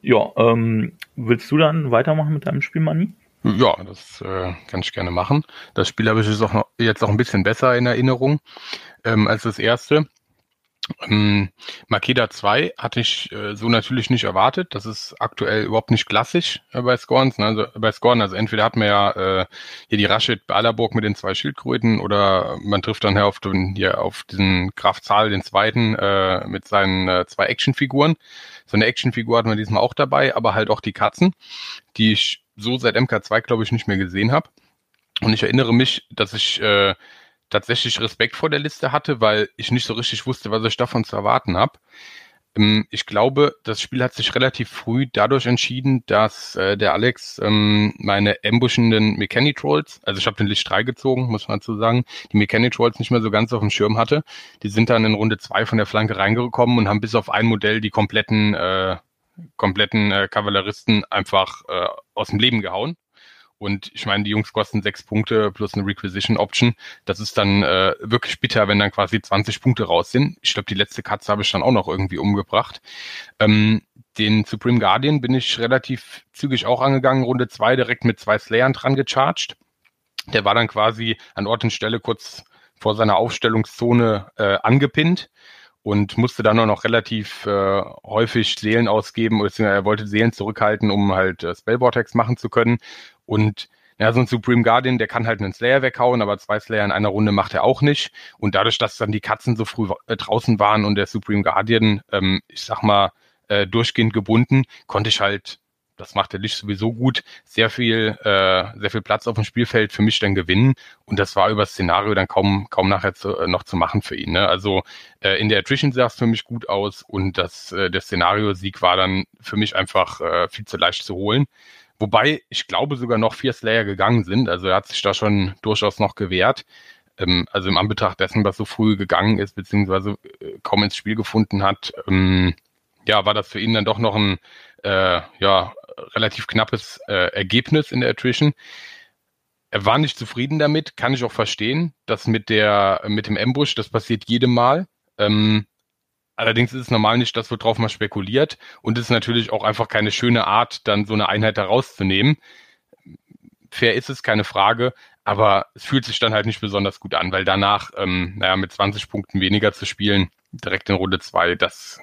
Speaker 1: Ja, ähm, willst du dann weitermachen mit deinem Spiel, Manni?
Speaker 2: Ja, das äh, kann ich gerne machen. Das Spiel habe ich jetzt auch, noch, jetzt auch ein bisschen besser in Erinnerung ähm, als das erste. Ähm, Makeda 2 hatte ich äh, so natürlich nicht erwartet. Das ist aktuell überhaupt nicht klassisch äh, bei Scorns. Ne? Also bei Scorn, also entweder hat man ja äh, hier die Rashid bei Allerburg mit den zwei Schildkröten oder man trifft dann auf, den, hier auf diesen Graf Zahl, den zweiten, äh, mit seinen äh, zwei Actionfiguren. So eine Actionfigur hatten wir diesmal auch dabei, aber halt auch die Katzen, die ich so seit MK2, glaube ich, nicht mehr gesehen habe. Und ich erinnere mich, dass ich äh, tatsächlich Respekt vor der Liste hatte, weil ich nicht so richtig wusste, was ich davon zu erwarten habe. Ähm, ich glaube, das Spiel hat sich relativ früh dadurch entschieden, dass äh, der Alex ähm, meine ambushenden Mechanic Trolls, also ich habe den Licht 3 gezogen, muss man zu sagen, die Mechanic Trolls nicht mehr so ganz auf dem Schirm hatte. Die sind dann in Runde 2 von der Flanke reingekommen und haben bis auf ein Modell die kompletten äh, kompletten äh, Kavalleristen einfach äh, aus dem Leben gehauen. Und ich meine, die Jungs kosten sechs Punkte plus eine Requisition Option. Das ist dann äh, wirklich bitter, wenn dann quasi 20 Punkte raus sind. Ich glaube, die letzte Katze habe ich dann auch noch irgendwie umgebracht. Ähm, den Supreme Guardian bin ich relativ zügig auch angegangen, Runde zwei direkt mit zwei Slayern dran gecharged. Der war dann quasi an Ort und Stelle kurz vor seiner Aufstellungszone äh, angepinnt und musste dann auch noch relativ äh, häufig Seelen ausgeben, beziehungsweise er wollte Seelen zurückhalten, um halt äh, Spellvortex machen zu können. Und ja, so ein Supreme Guardian, der kann halt einen Slayer weghauen, aber zwei Slayer in einer Runde macht er auch nicht. Und dadurch, dass dann die Katzen so früh äh, draußen waren und der Supreme Guardian, ähm, ich sag mal, äh, durchgehend gebunden, konnte ich halt das macht der Licht sowieso gut, sehr viel, äh, sehr viel Platz auf dem Spielfeld für mich dann gewinnen. Und das war über das Szenario dann kaum, kaum nachher zu, äh, noch zu machen für ihn. Ne? Also äh, in der Attrition sah es für mich gut aus und das, äh, der Szenario-Sieg war dann für mich einfach äh, viel zu leicht zu holen. Wobei ich glaube sogar noch vier Slayer gegangen sind. Also er hat sich da schon durchaus noch gewehrt. Ähm, also im Anbetracht dessen, was so früh gegangen ist, beziehungsweise äh, kaum ins Spiel gefunden hat, ähm, ja, war das für ihn dann doch noch ein äh, ja, relativ knappes äh, Ergebnis in der Attrition. Er war nicht zufrieden damit, kann ich auch verstehen. Das mit der, mit dem Ambush, das passiert jedem Mal. Ähm, allerdings ist es normal nicht das, worauf man spekuliert. Und es ist natürlich auch einfach keine schöne Art, dann so eine Einheit da rauszunehmen. Fair ist es, keine Frage. Aber es fühlt sich dann halt nicht besonders gut an, weil danach, ähm, naja, mit 20 Punkten weniger zu spielen, direkt in Runde 2, das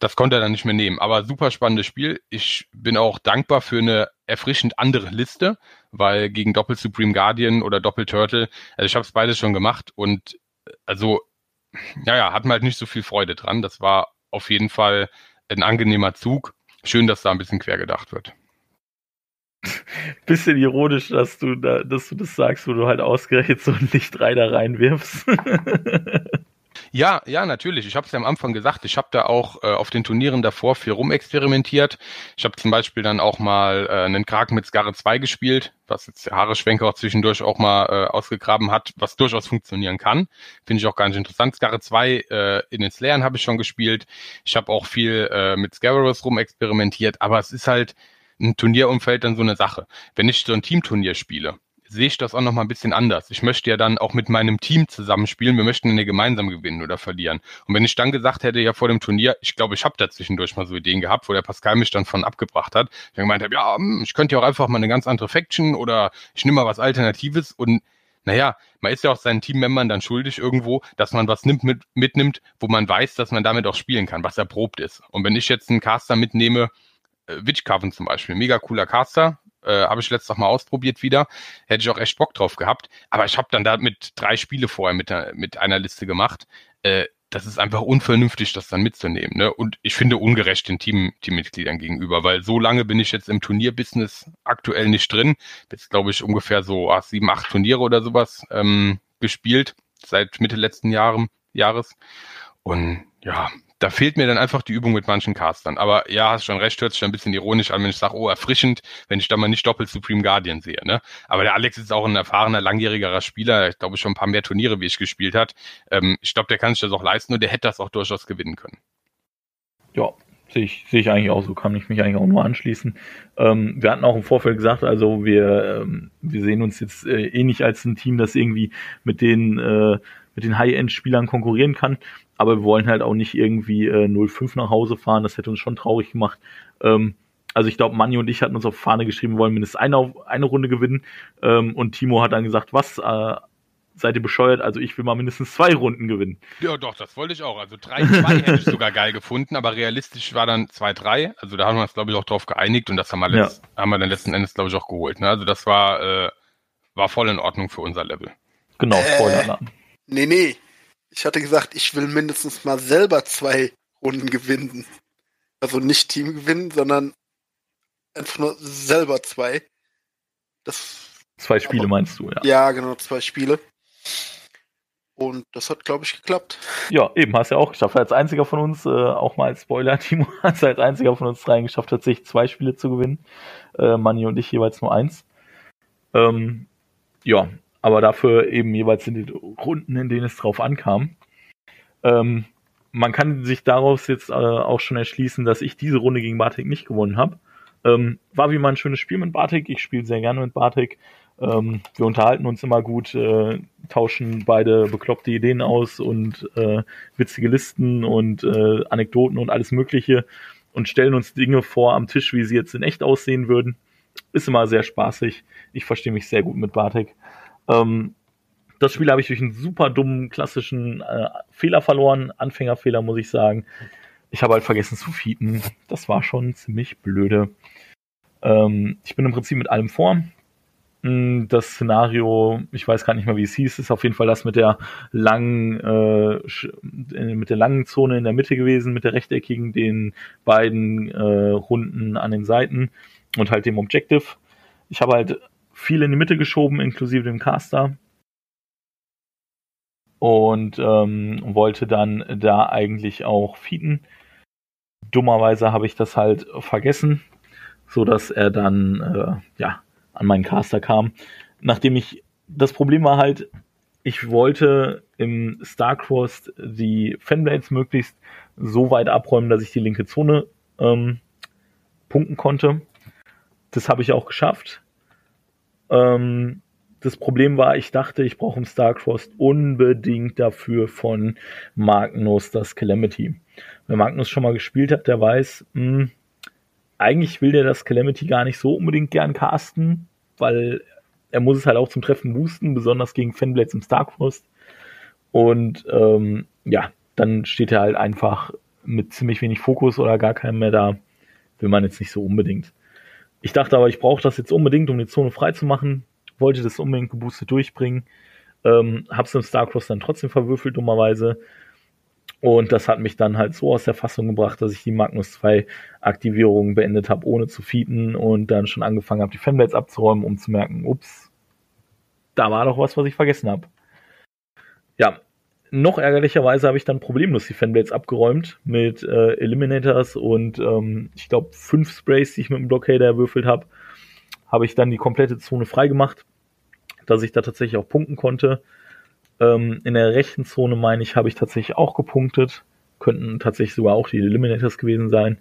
Speaker 2: das konnte er dann nicht mehr nehmen. Aber super spannendes Spiel. Ich bin auch dankbar für eine erfrischend andere Liste, weil gegen Doppel Supreme Guardian oder Doppel Turtle, also ich habe es beides schon gemacht und also, naja, hat man halt nicht so viel Freude dran. Das war auf jeden Fall ein angenehmer Zug. Schön, dass da ein bisschen quer gedacht wird. [laughs]
Speaker 1: Bisschen ironisch, dass du da, dass du das sagst, wo du halt ausgerechnet so ein Lichtreiter reinwirfst. [laughs]
Speaker 2: Ja, ja, natürlich. Ich habe es ja am Anfang gesagt. Ich habe da auch äh, auf den Turnieren davor viel rumexperimentiert. Ich habe zum Beispiel dann auch mal äh, einen Kraken mit Skarre 2 gespielt, was jetzt Haare Schwenker auch zwischendurch auch mal äh, ausgegraben hat, was durchaus funktionieren kann. Finde ich auch ganz interessant. Skarre 2 äh, in den Slayern habe ich schon gespielt. Ich habe auch viel äh, mit Scarabus rumexperimentiert, aber es ist halt ein Turnierumfeld dann so eine Sache. Wenn ich so ein Teamturnier spiele, sehe ich das auch noch mal ein bisschen anders. Ich möchte ja dann auch mit meinem Team zusammenspielen. Wir möchten ja gemeinsam gewinnen oder verlieren. Und wenn ich dann gesagt hätte, ja vor dem Turnier, ich glaube, ich habe da zwischendurch mal so Ideen gehabt, wo der Pascal mich dann von abgebracht hat. Ich gemeint habe, ja, hm, ich könnte ja auch einfach mal eine ganz andere Faction oder ich nehme mal was Alternatives und naja, man ist ja auch seinen Teammembern dann schuldig irgendwo, dass man was nimmt, mit, mitnimmt, wo man weiß, dass man damit auch spielen kann, was erprobt ist. Und wenn ich jetzt einen Caster mitnehme, äh, Witchcoven zum Beispiel, mega cooler Caster, äh, habe ich letztes Mal ausprobiert wieder. Hätte ich auch echt Bock drauf gehabt. Aber ich habe dann damit drei Spiele vorher mit, mit einer Liste gemacht. Äh, das ist einfach unvernünftig, das dann mitzunehmen. Ne? Und ich finde ungerecht den Team, Teammitgliedern gegenüber, weil so lange bin ich jetzt im Turnierbusiness aktuell nicht drin. Jetzt glaube ich ungefähr so ach, sieben, acht Turniere oder sowas ähm, gespielt, seit Mitte letzten Jahren, Jahres. Und ja, da fehlt mir dann einfach die Übung mit manchen Castern. Aber ja, hast schon recht, hört sich ein bisschen ironisch an, wenn ich sage, oh, erfrischend, wenn ich da mal nicht doppelt Supreme Guardian sehe. Ne? Aber der Alex ist auch ein erfahrener, langjährigerer Spieler. Ich glaube, schon ein paar mehr Turniere, wie ich gespielt hat. Ähm, ich glaube, der kann sich das auch leisten und der hätte das auch durchaus gewinnen können.
Speaker 1: Ja, sehe ich, sehe ich eigentlich auch so, kann ich mich eigentlich auch nur anschließen. Ähm, wir hatten auch im Vorfeld gesagt, also wir, ähm, wir sehen uns jetzt äh, eh nicht als ein Team, das irgendwie mit den, äh, mit den High-End-Spielern konkurrieren kann aber wir wollen halt auch nicht irgendwie äh, 0-5 nach Hause fahren, das hätte uns schon traurig gemacht. Ähm, also ich glaube, Manni und ich hatten uns auf Fahne geschrieben, wir wollen mindestens eine, eine Runde gewinnen. Ähm, und Timo hat dann gesagt, was, äh, seid ihr bescheuert? Also ich will mal mindestens zwei Runden gewinnen.
Speaker 2: Ja, doch, das wollte ich auch. Also 3-2 hätte ich sogar geil gefunden, aber realistisch war dann 2-3. Also da haben wir uns, glaube ich, auch drauf geeinigt und das haben wir, letzt, ja. haben wir dann letzten Endes, glaube ich, auch geholt. Ne? Also das war, äh, war voll in Ordnung für unser Level.
Speaker 1: Genau, Spoiler. Äh,
Speaker 3: nee, nee, ich hatte gesagt, ich will mindestens mal selber zwei Runden gewinnen. Also nicht Team gewinnen, sondern einfach nur selber zwei. Das
Speaker 1: zwei Spiele aber, meinst du, ja?
Speaker 3: Ja, genau, zwei Spiele. Und das hat, glaube ich, geklappt.
Speaker 1: Ja, eben, hast du ja auch geschafft. Als einziger von uns, äh, auch mal als Spoiler, [laughs] Timo, hast als einziger von uns dreien geschafft, tatsächlich zwei Spiele zu gewinnen. Äh, Manni und ich jeweils nur eins. Ähm, ja, aber dafür eben jeweils in den Runden, in denen es drauf ankam. Ähm, man kann sich daraus jetzt äh, auch schon erschließen, dass ich diese Runde gegen Bartek nicht gewonnen habe. Ähm, war wie mal ein schönes Spiel mit Bartek. Ich spiele sehr gerne mit Bartek. Ähm, wir unterhalten uns immer gut, äh, tauschen beide bekloppte Ideen aus und äh, witzige Listen und äh, Anekdoten und alles Mögliche und stellen uns Dinge vor am Tisch, wie sie jetzt in echt aussehen würden. Ist immer sehr spaßig. Ich verstehe mich sehr gut mit Bartek. Ähm, das Spiel habe ich durch einen super dummen klassischen äh, Fehler verloren. Anfängerfehler, muss ich sagen. Ich habe halt vergessen zu feeden. Das war schon ziemlich blöde. Ähm, ich bin im Prinzip mit allem vor. Hm, das Szenario, ich weiß gar nicht mehr, wie es hieß, ist auf jeden Fall das mit der langen, äh, mit der langen Zone in der Mitte gewesen, mit der rechteckigen, den beiden äh, Runden an den Seiten und halt dem Objective. Ich habe halt viel in die Mitte geschoben, inklusive dem Caster. Und ähm, wollte dann da eigentlich auch feeden. Dummerweise habe ich das halt vergessen, so dass er dann äh, ja an meinen Caster kam. Nachdem ich das Problem war halt, ich wollte im Starcross die Fanblades möglichst so weit abräumen, dass ich die linke Zone ähm, punkten konnte. Das habe ich auch geschafft. Ähm, das Problem war, ich dachte, ich brauche im Starcross unbedingt dafür von Magnus das Calamity. Wer Magnus schon mal gespielt hat, der weiß, mh, hm, eigentlich will der das Calamity gar nicht so unbedingt gern casten, weil er muss es halt auch zum Treffen boosten, besonders gegen Fanblades im Starcross. Und ähm, ja, dann steht er halt einfach mit ziemlich wenig Fokus oder gar keinem mehr da. Will man jetzt nicht so unbedingt. Ich dachte aber, ich brauche das jetzt unbedingt, um die Zone frei zu machen. Wollte das unbedingt geboostet durchbringen. Ähm, hab's im Starcross dann trotzdem verwürfelt, dummerweise. Und das hat mich dann halt so aus der Fassung gebracht, dass ich die Magnus 2 Aktivierung beendet habe, ohne zu feeden und dann schon angefangen habe, die Fanblades abzuräumen, um zu merken, ups, da war doch was, was ich vergessen habe. Ja, noch ärgerlicherweise habe ich dann problemlos die Fanblades abgeräumt mit äh, Eliminators und ähm, ich glaube fünf Sprays, die ich mit dem Blockader erwürfelt habe, habe ich dann die komplette Zone freigemacht, dass ich da tatsächlich auch punkten konnte. Ähm, in der rechten Zone, meine ich, habe ich tatsächlich auch gepunktet. Könnten tatsächlich sogar auch die Eliminators gewesen sein.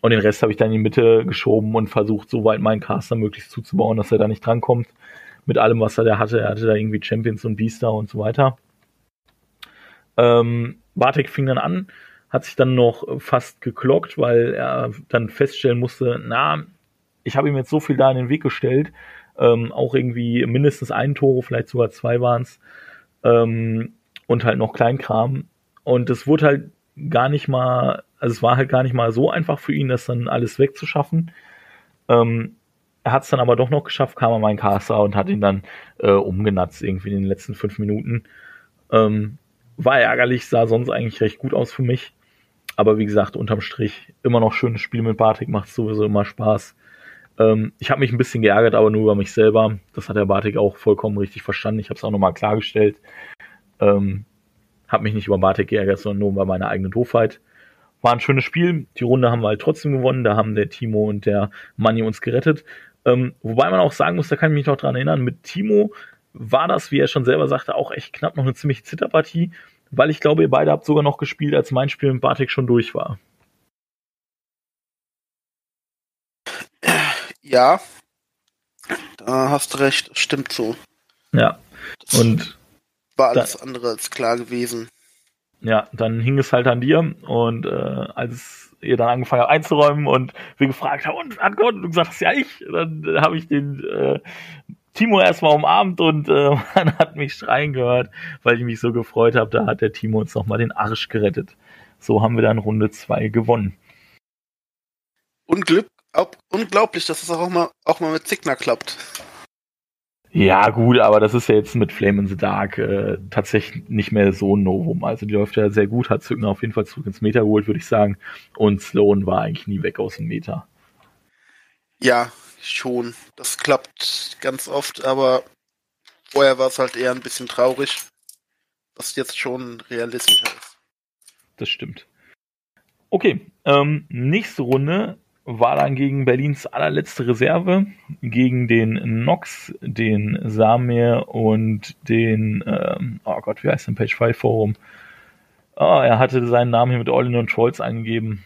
Speaker 1: Und den Rest habe ich dann in die Mitte geschoben und versucht, so weit meinen Caster möglichst zuzubauen, dass er da nicht drankommt. Mit allem, was er da hatte. Er hatte da irgendwie Champions und Beaster und so weiter. Ähm, Bartek fing dann an, hat sich dann noch fast geklockt, weil er dann feststellen musste, na, ich habe ihm jetzt so viel da in den Weg gestellt, ähm, auch irgendwie mindestens ein Tore, vielleicht sogar zwei waren es, ähm, und halt noch Kleinkram. Und es wurde halt gar nicht mal, also es war halt gar nicht mal so einfach für ihn, das dann alles wegzuschaffen. Ähm, er hat es dann aber doch noch geschafft, kam an meinen Caster und hat ihn dann äh, umgenatzt irgendwie in den letzten fünf Minuten. Ähm, war ärgerlich, sah sonst eigentlich recht gut aus für mich. Aber wie gesagt, unterm Strich immer noch schönes Spiel mit Bartik, macht sowieso immer Spaß. Ähm, ich habe mich ein bisschen geärgert, aber nur über mich selber. Das hat der Bartik auch vollkommen richtig verstanden. Ich habe es auch nochmal klargestellt. Ähm, habe mich nicht über Bartik geärgert, sondern nur über meine eigene Doofheit. war ein schönes Spiel. Die Runde haben wir halt trotzdem gewonnen. Da haben der Timo und der Manni uns gerettet. Ähm, wobei man auch sagen muss, da kann ich mich noch dran erinnern, mit Timo war das, wie er schon selber sagte, auch echt knapp noch eine ziemlich Zitterpartie, weil ich glaube, ihr beide habt sogar noch gespielt, als mein Spiel mit Bartik schon durch war.
Speaker 3: Ja, da hast du recht, stimmt so.
Speaker 1: Ja.
Speaker 3: Das
Speaker 1: Und
Speaker 3: war alles da, andere als klar gewesen.
Speaker 1: Ja, dann hing es halt an dir und äh, als ihr dann angefangen habt einzuräumen und wir gefragt haben, und hat Gott, und du gesagt hast, ja ich, dann äh, habe ich den äh, Timo erstmal umarmt und äh, [laughs] man hat mich schreien gehört, weil ich mich so gefreut habe. Da hat der Timo uns nochmal den Arsch gerettet. So haben wir dann Runde 2 gewonnen.
Speaker 3: Unglück, unglaublich, dass es auch mal, auch mal mit Signer klappt.
Speaker 1: Ja, gut, aber das ist ja jetzt mit Flame in the Dark äh, tatsächlich nicht mehr so ein Novum. Also die läuft ja sehr gut, hat Zückner auf jeden Fall zurück ins Meta geholt, würde ich sagen. Und Sloan war eigentlich nie weg aus dem Meta.
Speaker 3: Ja, schon. Das klappt ganz oft, aber vorher war es halt eher ein bisschen traurig, was jetzt schon realistischer ist.
Speaker 1: Das stimmt. Okay, ähm, nächste Runde war dann gegen Berlins allerletzte Reserve, gegen den Nox, den Samir und den, ähm, oh Gott, wie heißt denn Page 5 Forum? Oh, er hatte seinen Namen hier mit Olin und Scholz eingegeben.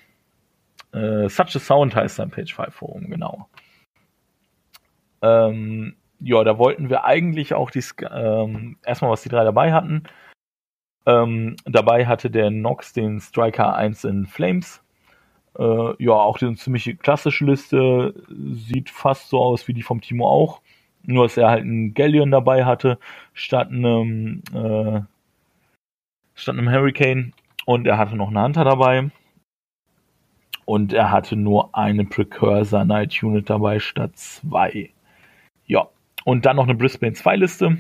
Speaker 1: Äh, Such a Sound heißt sein Page 5 Forum, genau. Ähm, ja, da wollten wir eigentlich auch die, ähm, erstmal was die drei dabei hatten. Ähm, dabei hatte der Nox den Striker 1 in Flames äh, ja, auch eine ziemlich klassische Liste. Sieht fast so aus wie die vom Timo auch. Nur, dass er halt einen Galleon dabei hatte, statt einem, äh, statt einem Hurricane. Und er hatte noch eine Hunter dabei. Und er hatte nur eine Precursor Night Unit dabei statt zwei. Ja. Und dann noch eine Brisbane 2 Liste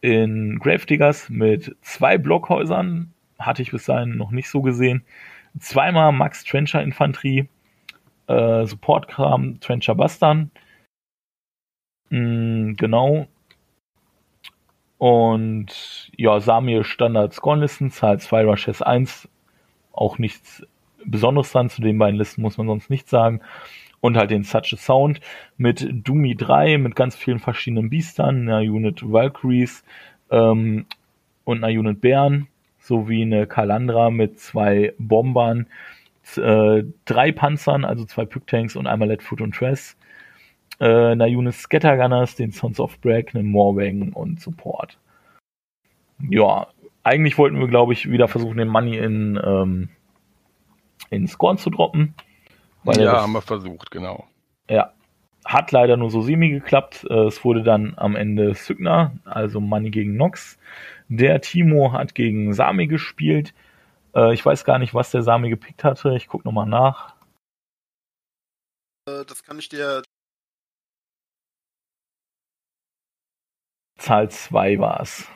Speaker 1: in Gravediggers mit zwei Blockhäusern. Hatte ich bis dahin noch nicht so gesehen zweimal Max Trencher Infanterie, äh, Support-Kram, Trencher Bastern. Mm, genau. Und ja, Samir Standard Scornlisten, Zahl 2 Rushes 1. Auch nichts Besonderes dran, zu den beiden Listen muss man sonst nichts sagen. Und halt den Such a Sound mit Doomy 3, mit ganz vielen verschiedenen Biestern, einer Unit Valkyries ähm, und einer Unit Bären sowie eine Kalandra mit zwei Bombern, äh, drei Panzern, also zwei Pyk-Tanks und einmal Leadfoot und Tress, äh, einer Unit Scattergunners, den Sons of Bragg, einen Moorwagen und Support. Ja, eigentlich wollten wir, glaube ich, wieder versuchen, den Money in, ähm, in Scorn zu droppen.
Speaker 2: Ja, das, haben wir versucht, genau.
Speaker 1: Ja, hat leider nur so semi geklappt. Äh, es wurde dann am Ende Sygna, also Money gegen Nox. Der Timo hat gegen Sami gespielt. Äh, ich weiß gar nicht, was der Sami gepickt hatte. Ich gucke nochmal nach.
Speaker 3: Äh, das kann ich dir.
Speaker 1: Zahl 2 war es.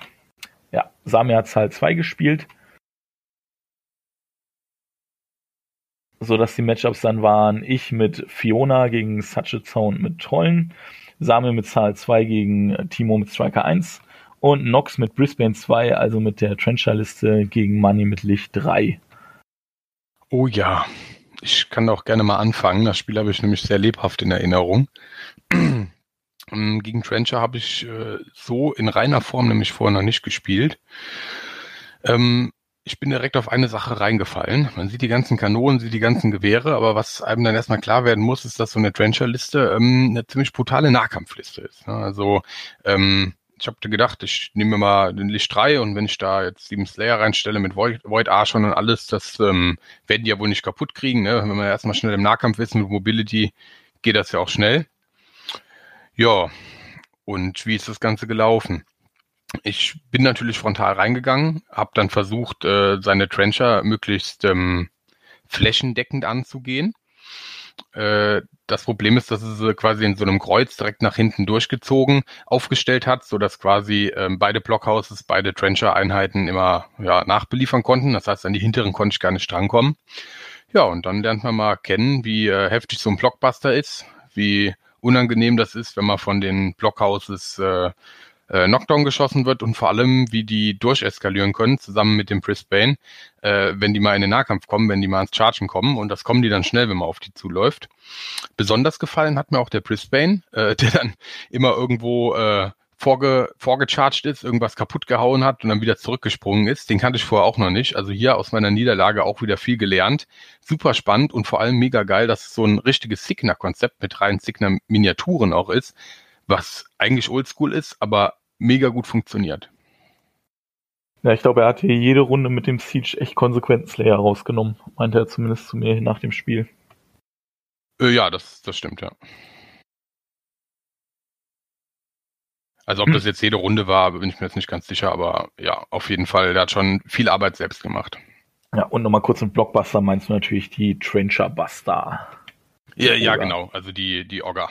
Speaker 1: Ja, Sami hat Zahl 2 gespielt. So dass die Matchups dann waren: ich mit Fiona gegen Zone mit Trollen, Sami mit Zahl 2 gegen Timo mit Striker 1 und Nox mit Brisbane 2, also mit der Trencher-Liste gegen Money mit Licht 3.
Speaker 2: Oh ja, ich kann auch gerne mal anfangen. Das Spiel habe ich nämlich sehr lebhaft in Erinnerung. [clears throat] Ähm, gegen Trencher habe ich äh, so in reiner Form nämlich vorher noch nicht gespielt. Ähm, ich bin direkt auf eine Sache reingefallen. Man sieht die ganzen Kanonen, sieht die ganzen Gewehre, aber was einem dann erstmal klar werden muss, ist, dass so eine Trencher-Liste ähm, eine ziemlich brutale Nahkampfliste ist. Ne? Also ähm, ich habe gedacht, ich nehme mal den Licht 3 und wenn ich da jetzt sieben Slayer reinstelle mit Void, Void Archon und alles, das ähm, werden die ja wohl nicht kaputt kriegen. Ne? Wenn wir erstmal schnell im Nahkampf wissen mit Mobility, geht das ja auch schnell. Ja, und wie ist das Ganze gelaufen? Ich bin natürlich frontal reingegangen, habe dann versucht, äh, seine Trencher möglichst ähm, flächendeckend anzugehen. Äh, das Problem ist, dass es quasi in so einem Kreuz direkt nach hinten durchgezogen aufgestellt hat, so dass quasi ähm, beide Blockhouses, beide Trencher-Einheiten immer ja, nachbeliefern konnten. Das heißt, an die hinteren konnte ich gar nicht drankommen. Ja, und dann lernt man mal kennen, wie äh, heftig so ein Blockbuster ist, wie unangenehm das ist, wenn man von den Blockhouses äh, äh, Knockdown geschossen wird und vor allem, wie die durcheskalieren können, zusammen mit dem Brisbane, äh, wenn die mal in den Nahkampf kommen, wenn die mal ins Chargen kommen und das kommen die dann schnell, wenn man auf die zuläuft. Besonders gefallen hat mir auch der Brisbane, äh, der dann immer irgendwo äh, vorge, vorgecharged ist, irgendwas kaputt gehauen hat und dann wieder zurückgesprungen ist. Den kannte ich vorher auch noch nicht. Also hier aus meiner Niederlage auch wieder viel gelernt. Super spannend und vor allem mega geil, dass es so ein richtiges Signer-Konzept mit reinen Signer-Miniaturen auch ist, was eigentlich oldschool ist, aber mega gut funktioniert.
Speaker 1: Ja, ich glaube, er hat hier jede Runde mit dem Siege echt konsequenten Slayer rausgenommen, meinte er zumindest zu mir nach dem Spiel.
Speaker 2: Äh, ja, das, das stimmt, ja. Also ob hm. das jetzt jede Runde war, bin ich mir jetzt nicht ganz sicher, aber ja, auf jeden Fall, der hat schon viel Arbeit selbst gemacht.
Speaker 1: Ja, und nochmal kurz im Blockbuster meinst du natürlich die Trencher Buster.
Speaker 2: Ja, ja, genau, also die, die Ogger.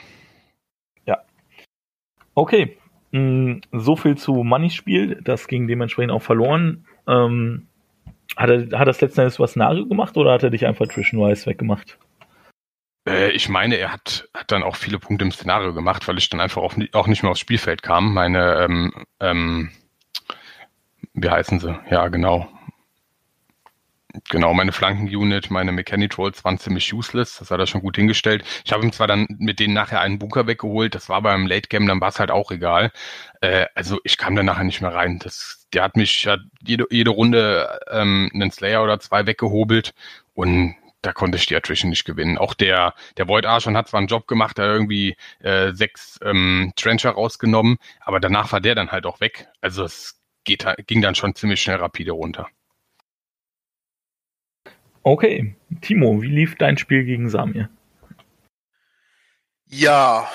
Speaker 1: Okay, hm, so viel zu Moneys Spiel, das ging dementsprechend auch verloren. Ähm, hat, er, hat das letzten Endes was Szenario gemacht oder hat er dich einfach Trish Wise weggemacht?
Speaker 2: Äh, ich meine, er hat, hat dann auch viele Punkte im Szenario gemacht, weil ich dann einfach auch, auch nicht mehr aufs Spielfeld kam. Meine, ähm, ähm, wie heißen sie? Ja, genau. Genau, meine Flanken-Unit, meine Mechanic-Rolls waren ziemlich useless. Das hat er schon gut hingestellt. Ich habe ihm zwar dann mit denen nachher einen Bunker weggeholt, das war beim Late-Game, dann war es halt auch egal. Äh, also ich kam da nachher nicht mehr rein. Das, der hat mich hat jede, jede Runde ähm, einen Slayer oder zwei weggehobelt und da konnte ich die Attrition nicht gewinnen. Auch der, der Void Archon hat zwar einen Job gemacht, da irgendwie äh, sechs ähm, Trencher rausgenommen, aber danach war der dann halt auch weg. Also es geht, ging dann schon ziemlich schnell rapide runter.
Speaker 1: Okay, Timo, wie lief dein Spiel gegen Samir?
Speaker 3: Ja,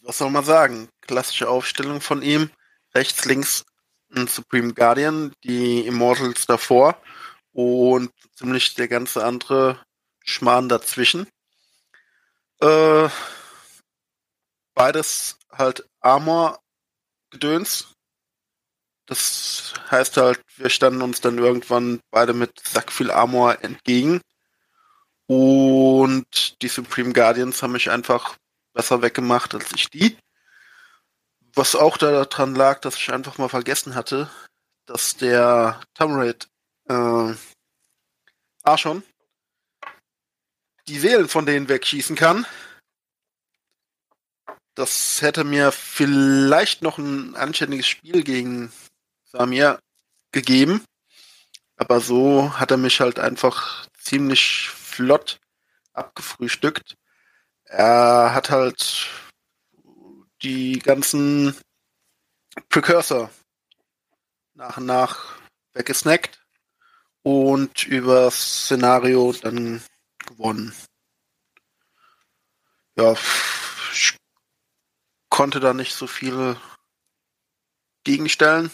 Speaker 3: was soll man sagen? Klassische Aufstellung von ihm. Rechts, links ein Supreme Guardian, die Immortals davor und ziemlich der ganze andere Schmarrn dazwischen. Äh, beides halt Armor-Gedöns. Das heißt halt, wir standen uns dann irgendwann beide mit Sack viel Armor entgegen. Und die Supreme Guardians haben mich einfach besser weggemacht als ich die. Was auch daran lag, dass ich einfach mal vergessen hatte, dass der Tamraid äh, Arschon die Seelen von denen wegschießen kann. Das hätte mir vielleicht noch ein anständiges Spiel gegen Samir gegeben. Aber so hat er mich halt einfach ziemlich flott abgefrühstückt. Er hat halt die ganzen Precursor nach und nach weggesnackt und über Szenario dann gewonnen. Ja, ich konnte da nicht so viel gegenstellen.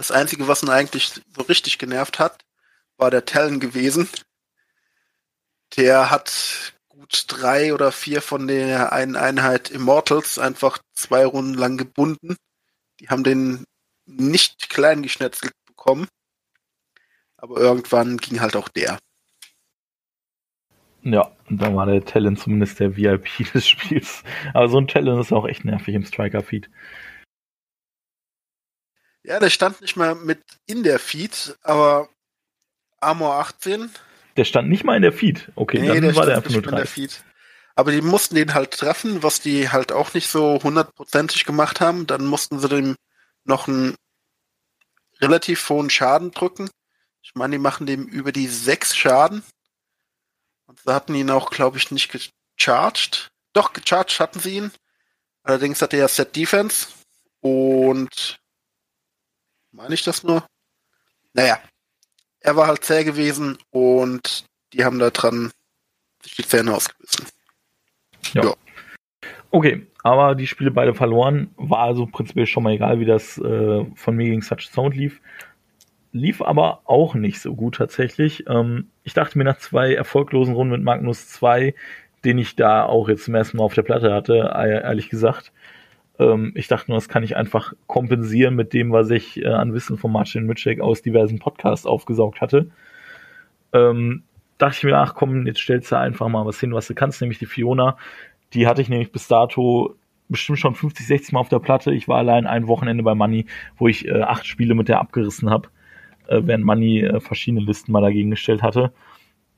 Speaker 3: Das Einzige, was ihn eigentlich so richtig genervt hat, war der Talon gewesen. Der hat gut drei oder vier von der einen Einheit Immortals einfach zwei Runden lang gebunden. Die haben den nicht klein geschnetzelt bekommen. Aber irgendwann ging halt auch der.
Speaker 1: Ja, und dann war der Talent zumindest der VIP [laughs] des Spiels. Aber so ein Talent ist auch echt nervig im Striker-Feed.
Speaker 3: Ja, der stand nicht mal mit in der Feed, aber Armor 18.
Speaker 1: Der stand nicht mal in der Feed. Okay, nee, dann der war der einfach nur
Speaker 3: in der Feed. Aber die mussten den halt treffen, was die halt auch nicht so hundertprozentig gemacht haben. Dann mussten sie dem noch einen relativ hohen Schaden drücken. Ich meine, die machen dem über die sechs Schaden. Und sie hatten ihn auch, glaube ich, nicht gecharged. Doch, gecharged hatten sie ihn. Allerdings hatte er Set Defense. Und meine ich das nur? Naja, er war halt zäh gewesen und die haben da dran sich die Zähne ausgebissen.
Speaker 1: Ja. ja. Okay, aber die Spiele beide verloren. War also prinzipiell schon mal egal, wie das äh, von mir gegen Such Sound lief lief aber auch nicht so gut tatsächlich. Ähm, ich dachte mir nach zwei erfolglosen Runden mit Magnus 2, den ich da auch jetzt zum ersten Mal auf der Platte hatte, ehrlich gesagt, ähm, ich dachte nur, das kann ich einfach kompensieren mit dem, was ich äh, an Wissen von Martin Mitschek aus diversen Podcasts aufgesaugt hatte. Ähm, dachte ich mir, ach komm, jetzt stellst du einfach mal was hin, was du kannst, nämlich die Fiona. Die hatte ich nämlich bis dato bestimmt schon 50, 60 Mal auf der Platte. Ich war allein ein Wochenende bei Money, wo ich äh, acht Spiele mit der abgerissen habe, äh, während Money äh, verschiedene Listen mal dagegen gestellt hatte.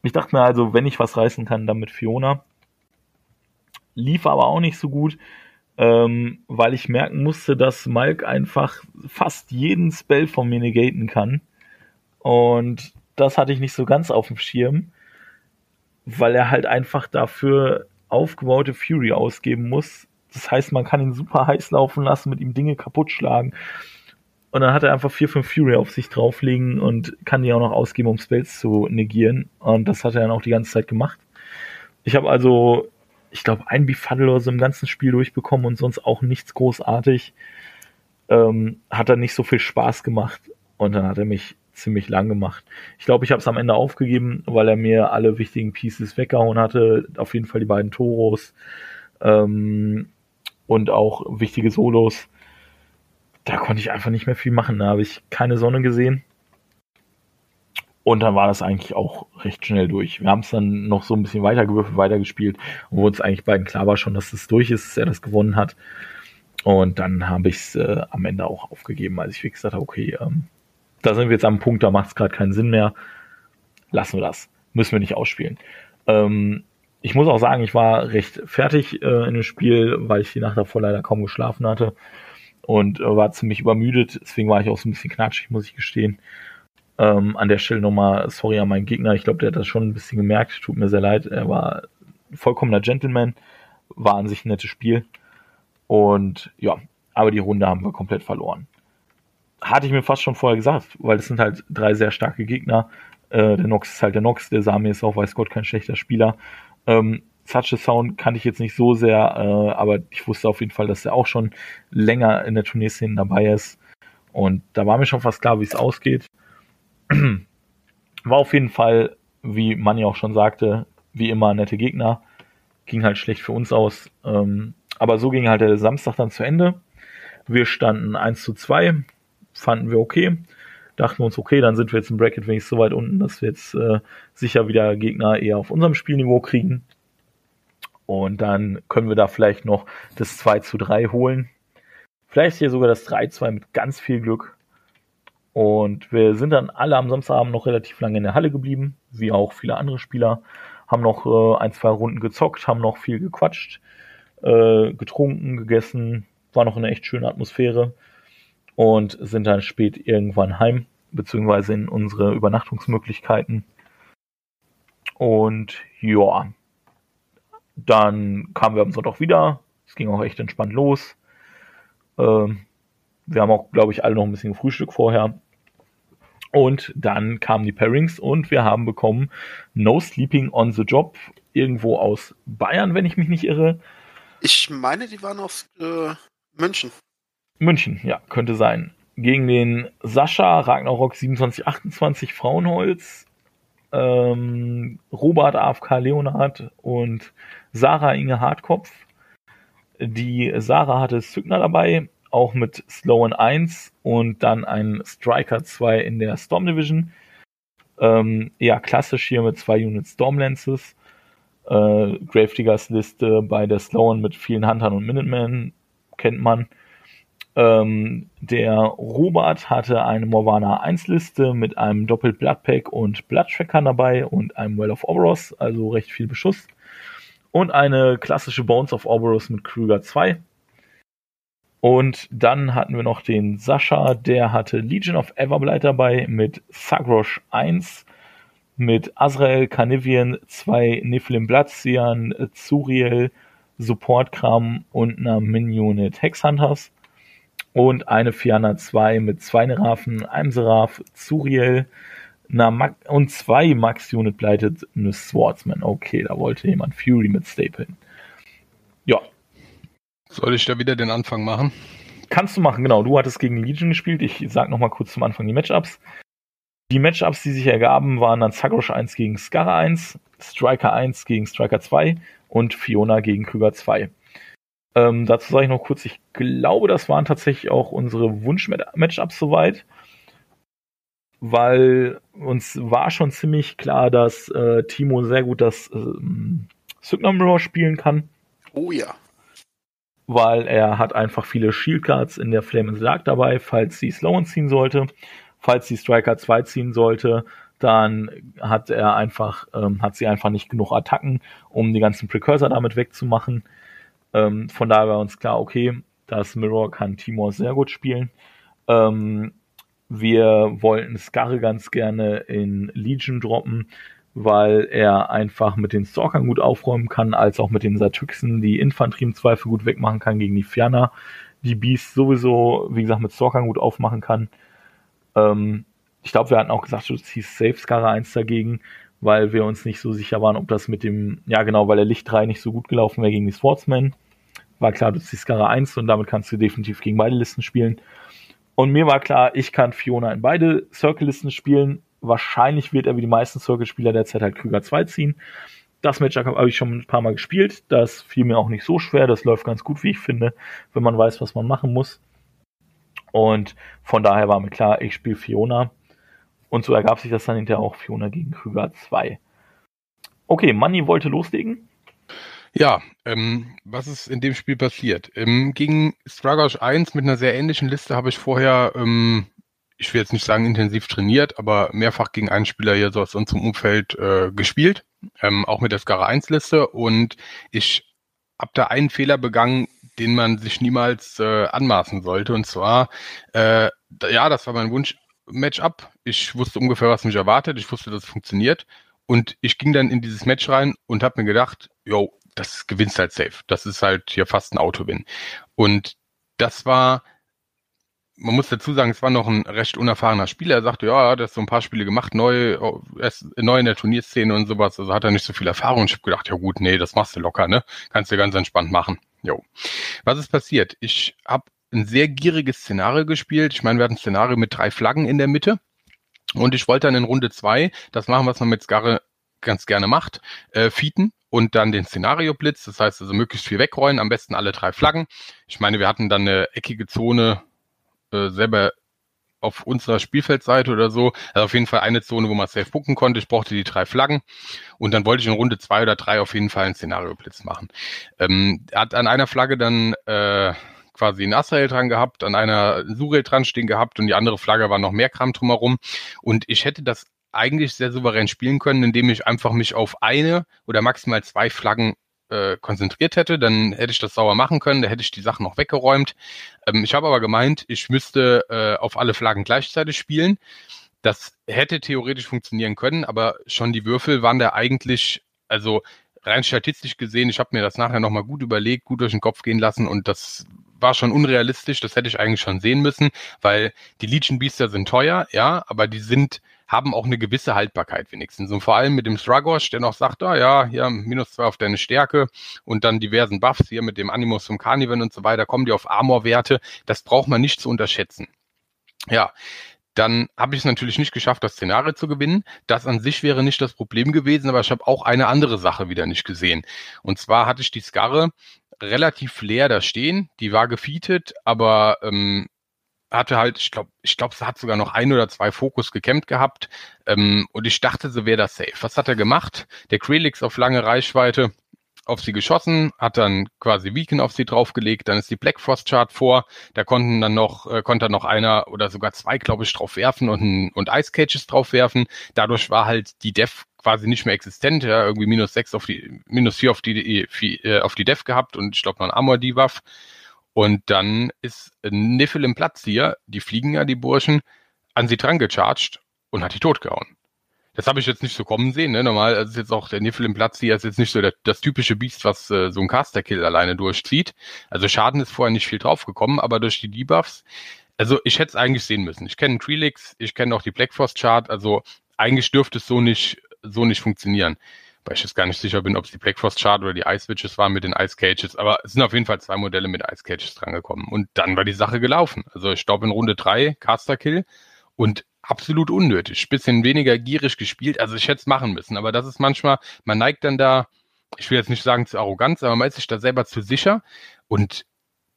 Speaker 1: Ich dachte mir also, wenn ich was reißen kann, dann mit Fiona. Lief aber auch nicht so gut, ähm, weil ich merken musste, dass Malk einfach fast jeden Spell von mir negaten kann. Und das hatte ich nicht so ganz auf dem Schirm, weil er halt einfach dafür aufgebaute Fury ausgeben muss. Das heißt, man kann ihn super heiß laufen lassen, mit ihm Dinge kaputt schlagen. Und dann hat er einfach 4, 5 Fury auf sich drauflegen und kann die auch noch ausgeben, um Spells zu negieren. Und das hat er dann auch die ganze Zeit gemacht. Ich habe also, ich glaube, ein Befuddle oder so im ganzen Spiel durchbekommen und sonst auch nichts großartig. Ähm, hat er nicht so viel Spaß gemacht. Und dann hat er mich ziemlich lang gemacht. Ich glaube, ich habe es am Ende aufgegeben, weil er mir alle wichtigen Pieces weggehauen hatte. Auf jeden Fall die beiden Toros ähm, und auch wichtige Solos. Da konnte ich einfach nicht mehr viel machen. Da habe ich keine Sonne gesehen. Und dann war das eigentlich auch recht schnell durch. Wir haben es dann noch so ein bisschen weitergewürfelt, weitergespielt, wo uns eigentlich beiden klar war schon, dass es durch ist, dass er das gewonnen hat. Und dann habe ich es äh, am Ende auch aufgegeben, als ich gesagt habe, okay, ähm, da sind wir jetzt am Punkt, da macht es gerade keinen Sinn mehr. Lassen wir das. Müssen wir nicht ausspielen. Ähm, ich muss auch sagen, ich war recht fertig äh, in dem Spiel, weil ich die Nacht davor leider kaum geschlafen hatte und äh, war ziemlich übermüdet. Deswegen war ich auch so ein bisschen knatschig, muss ich gestehen. Ähm, an der Stelle nochmal sorry an meinen Gegner. Ich glaube, der hat das schon ein bisschen gemerkt. Tut mir sehr leid. Er war vollkommener Gentleman. War an sich ein nettes Spiel. Und ja, aber die Runde haben wir komplett verloren hatte ich mir fast schon vorher gesagt, weil es sind halt drei sehr starke Gegner. Äh, der Nox ist halt der Nox, der Sami ist auch, weiß Gott, kein schlechter Spieler. Ähm, Such a Sound kannte ich jetzt nicht so sehr, äh, aber ich wusste auf jeden Fall, dass er auch schon länger in der Turnierszene dabei ist. Und da war mir schon fast klar, wie es ausgeht. [clears throat] War auf jeden Fall, wie Manni auch schon sagte, wie immer nette Gegner. Ging halt schlecht für uns aus. Ähm, aber so ging halt der Samstag dann zu Ende. Wir standen 1 zu 2 fanden wir okay. Dachten uns, okay, dann sind wir jetzt im Bracket wenigstens so weit unten, dass wir jetzt äh, sicher wieder Gegner eher auf unserem Spielniveau kriegen. Und dann können wir da vielleicht noch das 2 zu 3 holen. Vielleicht hier sogar das 3-2 mit ganz viel Glück. Und wir sind dann alle am Samstagabend noch relativ lange in der Halle geblieben, wie auch viele andere Spieler. Haben noch äh, ein, zwei Runden gezockt, haben noch viel gequatscht, äh, getrunken, gegessen. War noch eine echt schöne Atmosphäre und sind dann spät irgendwann heim, beziehungsweise in unsere Übernachtungsmöglichkeiten. Und ja, dann kamen wir am Sonntag wieder. Es ging auch echt entspannt los. Ähm, wir haben auch, glaube ich, alle noch ein bisschen Frühstück vorher. Und dann kamen die Pairings und wir haben bekommen No Sleeping on the Job irgendwo aus Bayern, wenn ich mich nicht irre.
Speaker 3: Ich meine, die waren aus äh, München.
Speaker 1: München, ja, könnte sein. Gegen den Sascha Ragnarok 2728 Frauenholz, ähm, Robert AFK Leonhard und Sarah Inge Hartkopf. Die Sarah hatte Zückner dabei, auch mit Sloan 1 und dann ein Striker 2 in der Storm Division. Ähm, eher klassisch hier mit zwei Units Stormlances. Äh, Gravediggers Liste bei der Sloan mit vielen Huntern und Minutemen kennt man. Ähm, der Robert hatte eine Morvana 1 Liste mit einem Doppelt Bloodpack und Bloodtracker dabei und einem Well of Oberos, also recht viel Beschuss. Und eine klassische Bones of Oberos mit Krüger 2. Und dann hatten wir noch den Sascha, der hatte Legion of Everblight dabei mit Sagrosh 1, mit Azrael, Carnivian, zwei Niflim Bloodseern, Zuriel, Supportkram und einer Min-Unit Hexhunters und eine Fiana 2 mit zwei Neraphen, einem Seraph, Zuriel und zwei Max-Unit Blighted eine Swordsman. Okay, da wollte jemand Fury mit Stapeln.
Speaker 2: Soll ich da wieder den Anfang machen?
Speaker 1: Kannst du machen, genau. Du hattest gegen Legion gespielt. Ich sag nochmal kurz zum Anfang die Matchups. Die Matchups, die sich ergaben, waren dann Zagrosh 1 gegen Scarra 1, Striker 1 gegen Striker 2 und Fiona gegen Krüger 2. Ähm, dazu sage ich noch kurz, ich glaube, das waren tatsächlich auch unsere Wunsch-Matchups soweit, weil uns war schon ziemlich klar, dass äh, Timo sehr gut das äh, Signal Mirror spielen kann.
Speaker 3: Oh ja.
Speaker 1: Weil er hat einfach viele Shield Cards in der Flame the Dark dabei, falls sie Slowen ziehen sollte. Falls sie Striker 2 ziehen sollte, dann hat er einfach, ähm, hat sie einfach nicht genug Attacken, um die ganzen Precursor damit wegzumachen. Ähm, von daher war uns klar, okay, das Mirror kann Timor sehr gut spielen. Ähm, wir wollten Skarre ganz gerne in Legion droppen, weil er einfach mit den Stalkern gut aufräumen kann, als auch mit den Satyxen die Infanterie im Zweifel gut wegmachen kann gegen die Fianna. Die Beast sowieso, wie gesagt, mit Stalkern gut aufmachen kann. Ähm, ich glaube, wir hatten auch gesagt, du ziehst Safe Skarre 1 dagegen, weil wir uns nicht so sicher waren, ob das mit dem, ja genau, weil der Licht 3 nicht so gut gelaufen wäre gegen die Swordsman. War klar, du ziehst Skarre 1 und damit kannst du definitiv gegen beide Listen spielen. Und mir war klar, ich kann Fiona in beide Circle-Listen spielen. Wahrscheinlich wird er wie die meisten Circle-Spieler derzeit halt Krüger 2 ziehen. Das Matchup habe ich schon ein paar Mal gespielt. Das fiel mir auch nicht so schwer. Das läuft ganz gut, wie ich finde, wenn man weiß, was man machen muss. Und von daher war mir klar, ich spiele Fiona. Und so ergab sich das dann hinterher auch Fiona gegen Krüger 2. Okay, Manni wollte loslegen.
Speaker 2: Ja, ähm, was ist in dem Spiel passiert? Ähm, gegen Stragash 1 mit einer sehr ähnlichen Liste habe ich vorher, ähm, ich will jetzt nicht sagen intensiv trainiert, aber mehrfach gegen einen Spieler hier so aus unserem Umfeld äh, gespielt, ähm, auch mit der Skara 1 Liste und ich habe da einen Fehler begangen, den man sich niemals äh, anmaßen sollte und zwar, äh, ja, das war mein Wunsch, Matchup. Ich wusste ungefähr, was mich erwartet. Ich wusste, dass es funktioniert. Und ich ging dann in dieses Match rein und habe mir gedacht, yo, das gewinnst halt safe. Das ist halt hier fast ein Autowin. Und das war, man muss dazu sagen, es war noch ein recht unerfahrener Spieler. Er sagte, ja, er hat so ein paar Spiele gemacht, neu, erst neu in der Turnierszene und sowas. Also hat er nicht so viel Erfahrung. Ich habe gedacht, ja gut, nee, das machst du locker, ne? Kannst du ganz entspannt machen. Jo. Was ist passiert? Ich habe ein sehr gieriges Szenario gespielt. Ich meine, wir hatten ein Szenario mit drei Flaggen in der Mitte. Und ich wollte dann in Runde zwei das machen, was man mit Skarre ganz gerne macht, äh, feeden und dann den Szenario-Blitz. Das heißt also möglichst viel wegrollen, am besten alle drei Flaggen. Ich meine, wir hatten dann eine eckige Zone äh, selber auf unserer Spielfeldseite oder so. Also auf jeden Fall eine Zone, wo man safe bucken konnte. Ich brauchte die drei Flaggen und dann wollte ich in Runde zwei oder drei auf jeden Fall einen Szenario-Blitz machen. Ähm, hat an einer Flagge dann äh, quasi ein Asrael dran gehabt, an einer Surel dran stehen gehabt und die andere Flagge war noch mehr Kram drumherum. Und ich hätte das eigentlich sehr souverän spielen können, indem ich einfach mich auf eine oder maximal zwei Flaggen äh, konzentriert hätte, dann hätte ich das sauer machen können, da hätte ich die Sachen noch weggeräumt. Ähm, ich habe aber gemeint, ich müsste äh, auf alle Flaggen gleichzeitig spielen. Das hätte theoretisch funktionieren können, aber schon die Würfel waren da eigentlich, also rein statistisch gesehen, ich habe mir das nachher nochmal gut überlegt, gut durch den Kopf gehen lassen und das war schon unrealistisch, das hätte ich eigentlich schon sehen müssen, weil die Legion Beaster sind teuer, ja, aber die sind haben auch eine gewisse Haltbarkeit wenigstens. Und vor allem mit dem Stragosh, der noch sagt, ah ja, hier minus zwei auf deine Stärke und dann diversen Buffs hier mit dem Animus zum Carnival und so weiter, kommen die auf Armor-Werte. Das braucht man nicht zu unterschätzen. Ja, dann habe ich es natürlich nicht geschafft, das Szenario zu gewinnen. Das an sich wäre nicht das Problem gewesen, aber ich habe auch eine andere Sache wieder nicht gesehen. Und zwar hatte ich die Skarre relativ leer da stehen. Die war gefeatet, aber ähm, hatte halt, ich glaube, ich glaube, sie hat sogar noch ein oder zwei Fokus gekämpft gehabt. Ähm, und ich dachte, so wäre das safe. Was hat er gemacht? Der Krelix auf lange Reichweite auf sie geschossen, hat dann quasi Weaken auf sie draufgelegt, dann ist die Black Frost Chart vor, da konnten dann noch, äh, konnte noch einer oder sogar zwei, glaube ich, drauf werfen und, und Ice Cages drauf werfen. Dadurch war halt die Def quasi nicht mehr existent, ja, irgendwie minus sechs auf die, minus vier auf die, äh, auf die Def gehabt und ich glaube noch ein Armor Debuff. Und dann ist Niffel im Platz hier, die fliegen ja, die Burschen, an sie dran gecharged und hat die totgehauen. Das habe ich jetzt nicht so kommen sehen. Ne? Normal ist jetzt auch der Niffel im Platz hier ist jetzt nicht so der, das typische Biest, was äh, so ein Caster-Kill alleine durchzieht. Also Schaden ist vorher nicht viel draufgekommen, aber durch die Debuffs, also ich hätte es eigentlich sehen müssen. Ich kenne Trelix, ich kenne auch die Black Frost Chart, also eigentlich dürfte es so nicht, so nicht funktionieren weil ich jetzt gar nicht sicher bin, ob es die Black Frost Chart oder die Ice Witches waren mit den Ice Cages, aber es sind auf jeden Fall zwei Modelle mit Ice Cages drangekommen. Und dann war die Sache gelaufen. Also ich glaube in Runde drei Caster Kill und absolut unnötig. Bisschen weniger gierig gespielt. Also ich hätte es machen müssen, aber das ist manchmal, man neigt dann da, ich will jetzt nicht sagen zu Arroganz, aber man ist sich da selber zu sicher und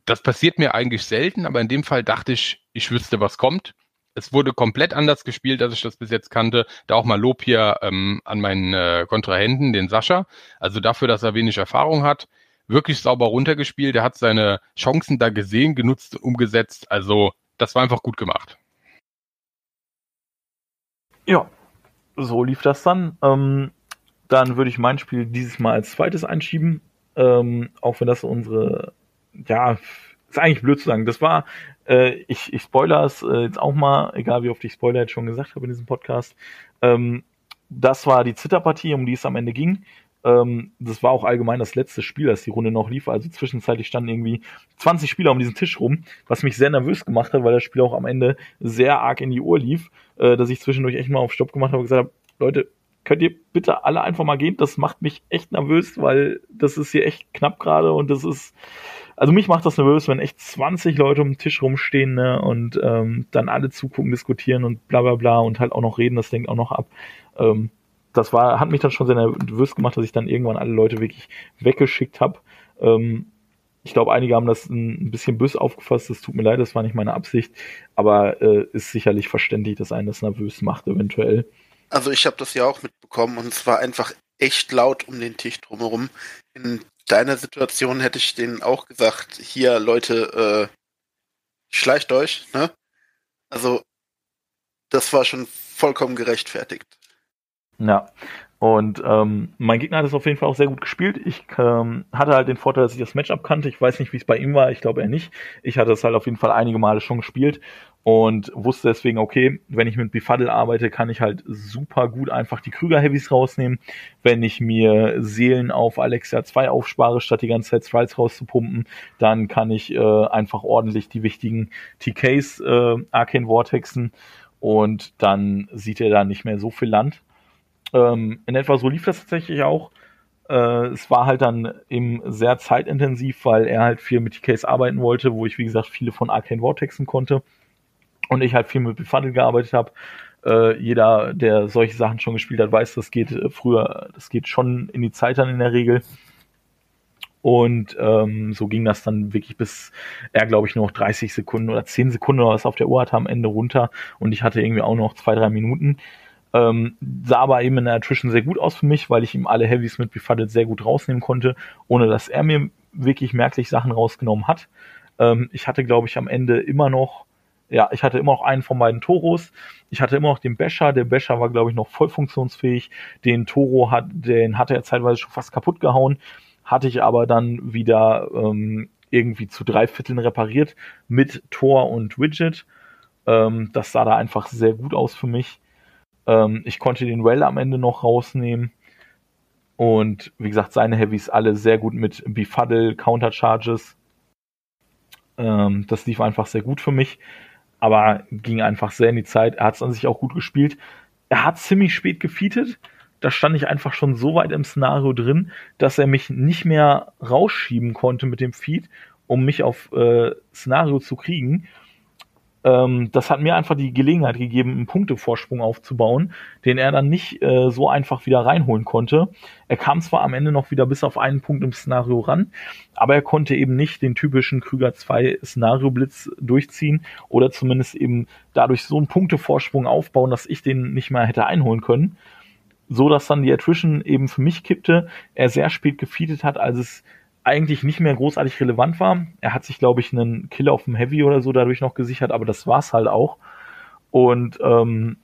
Speaker 2: das passiert mir eigentlich selten, aber in dem Fall dachte ich, ich wüsste, was kommt es wurde komplett anders gespielt, als ich das bis jetzt kannte. Da auch mal Lob hier ähm, an meinen äh, Kontrahenten, den Sascha. Also dafür, dass er wenig Erfahrung hat, wirklich sauber runtergespielt. Er hat seine Chancen da gesehen, genutzt, umgesetzt. Also das war einfach gut gemacht.
Speaker 1: Ja, so lief das dann. Ähm, dann würde ich mein Spiel dieses Mal als zweites einschieben. Ähm, auch wenn das unsere, ja, ist eigentlich blöd zu sagen. Das war, äh, ich, ich spoiler es äh, jetzt auch mal, egal wie oft ich Spoiler jetzt schon gesagt habe in diesem Podcast. Ähm, das war die Zitterpartie, um die es am Ende ging. Ähm, das war auch allgemein das letzte Spiel, das die Runde noch lief. Also zwischenzeitlich standen irgendwie 20 Spieler um diesen Tisch rum, was mich sehr nervös gemacht hat, weil das Spiel auch am Ende sehr arg in die Uhr lief, äh, dass ich zwischendurch echt mal auf Stopp gemacht habe und gesagt habe, Leute, könnt ihr bitte alle einfach mal gehen? Das macht mich echt nervös, weil das ist hier echt knapp gerade und das ist, also mich macht das nervös, wenn echt 20 Leute um den Tisch rumstehen ne, und ähm, dann alle zugucken, diskutieren und bla bla bla und halt auch noch reden, das denkt auch noch ab. Ähm, das war, hat mich dann schon sehr nervös gemacht, dass ich dann irgendwann alle Leute wirklich weggeschickt habe. Ähm, ich glaube, einige haben das ein, bisschen bös aufgefasst. Das tut mir leid, das war nicht meine Absicht. Aber äh, ist sicherlich verständlich, dass einen das nervös macht, eventuell.
Speaker 3: Also ich habe das ja auch mitbekommen und es war einfach echt laut um den Tisch drumherum. In deiner Situation hätte ich denen auch gesagt, hier Leute, äh, schleicht euch, ne? Also das war schon vollkommen gerechtfertigt.
Speaker 1: Ja. Und ähm, mein Gegner hat es auf jeden Fall auch sehr gut gespielt. Ich ähm, hatte halt den Vorteil, dass ich das Matchup kannte. Ich weiß nicht, wie es bei ihm war. Ich glaube er nicht. Ich hatte es halt auf jeden Fall einige Male schon gespielt und wusste deswegen, okay, wenn ich mit Befuddle arbeite, kann ich halt super gut einfach die Krüger-Heavies rausnehmen. Wenn ich mir Seelen auf Alexia 2 aufspare, statt die ganze Zeit Strides rauszupumpen, dann kann ich äh, einfach ordentlich die wichtigen TKs äh, Arcane Vortexen und dann sieht er da nicht mehr so viel Land. Ähm, in etwa so lief das tatsächlich auch. Äh, es war halt dann eben sehr zeitintensiv, weil er halt viel mit TKs arbeiten wollte, wo ich, wie gesagt, viele von Arcane Vortexen konnte. Und ich halt viel mit Befuddle gearbeitet habe. Äh, jeder, der solche Sachen schon gespielt hat, weiß, das geht äh, früher, das geht schon in die Zeit dann in der Regel. Und ähm, so ging das dann wirklich bis er, glaube ich, nur noch 30 Sekunden oder 10 Sekunden oder was auf der Uhr hatte am Ende runter. Und ich hatte irgendwie auch noch zwei, drei Minuten. Ähm, sah aber eben in der Attrition sehr gut aus für mich, weil ich ihm alle Heavies mit Befuddled sehr gut rausnehmen konnte, ohne dass er mir wirklich merklich Sachen rausgenommen hat. Ähm, ich hatte, glaube ich, am Ende immer noch, ja, ich hatte immer noch einen von beiden Toros. Ich hatte immer noch den Bescher. Der Bescher war, glaube ich, noch voll funktionsfähig. Den Toro hat, den hatte er zeitweise schon fast kaputt gehauen. Hatte ich aber dann wieder ähm, irgendwie zu drei Vierteln repariert mit Tor und Widget. Ähm, das sah da einfach sehr gut aus für mich. Ähm, ich konnte den Well am Ende noch rausnehmen. Und wie gesagt, seine Heavies alle sehr gut mit Befuddle, Countercharges. Ähm, das lief einfach sehr gut für mich. Aber ging einfach sehr in die Zeit. Er hat es an sich auch gut gespielt. Er hat ziemlich spät gefeatet. Da stand ich einfach schon so weit im Szenario drin, dass er mich nicht mehr rausschieben konnte mit dem Feed, um mich auf äh, Szenario zu kriegen. Ähm, das hat mir einfach die Gelegenheit gegeben, einen Punktevorsprung aufzubauen, den er dann nicht äh, so einfach wieder reinholen konnte. Er kam zwar am Ende noch wieder bis auf einen Punkt im Szenario ran, aber er konnte eben nicht den typischen Krüger 2 Szenario-Blitz durchziehen oder zumindest eben dadurch so einen Punktevorsprung aufbauen, dass ich den nicht mehr hätte einholen können. So dass dann die Attrition eben für mich kippte, er sehr spät gefeedet hat, als es eigentlich nicht mehr großartig relevant war. Er hat sich, glaube ich, einen Kill auf dem Heavy oder so dadurch noch gesichert, aber das war's halt auch. Und ähm,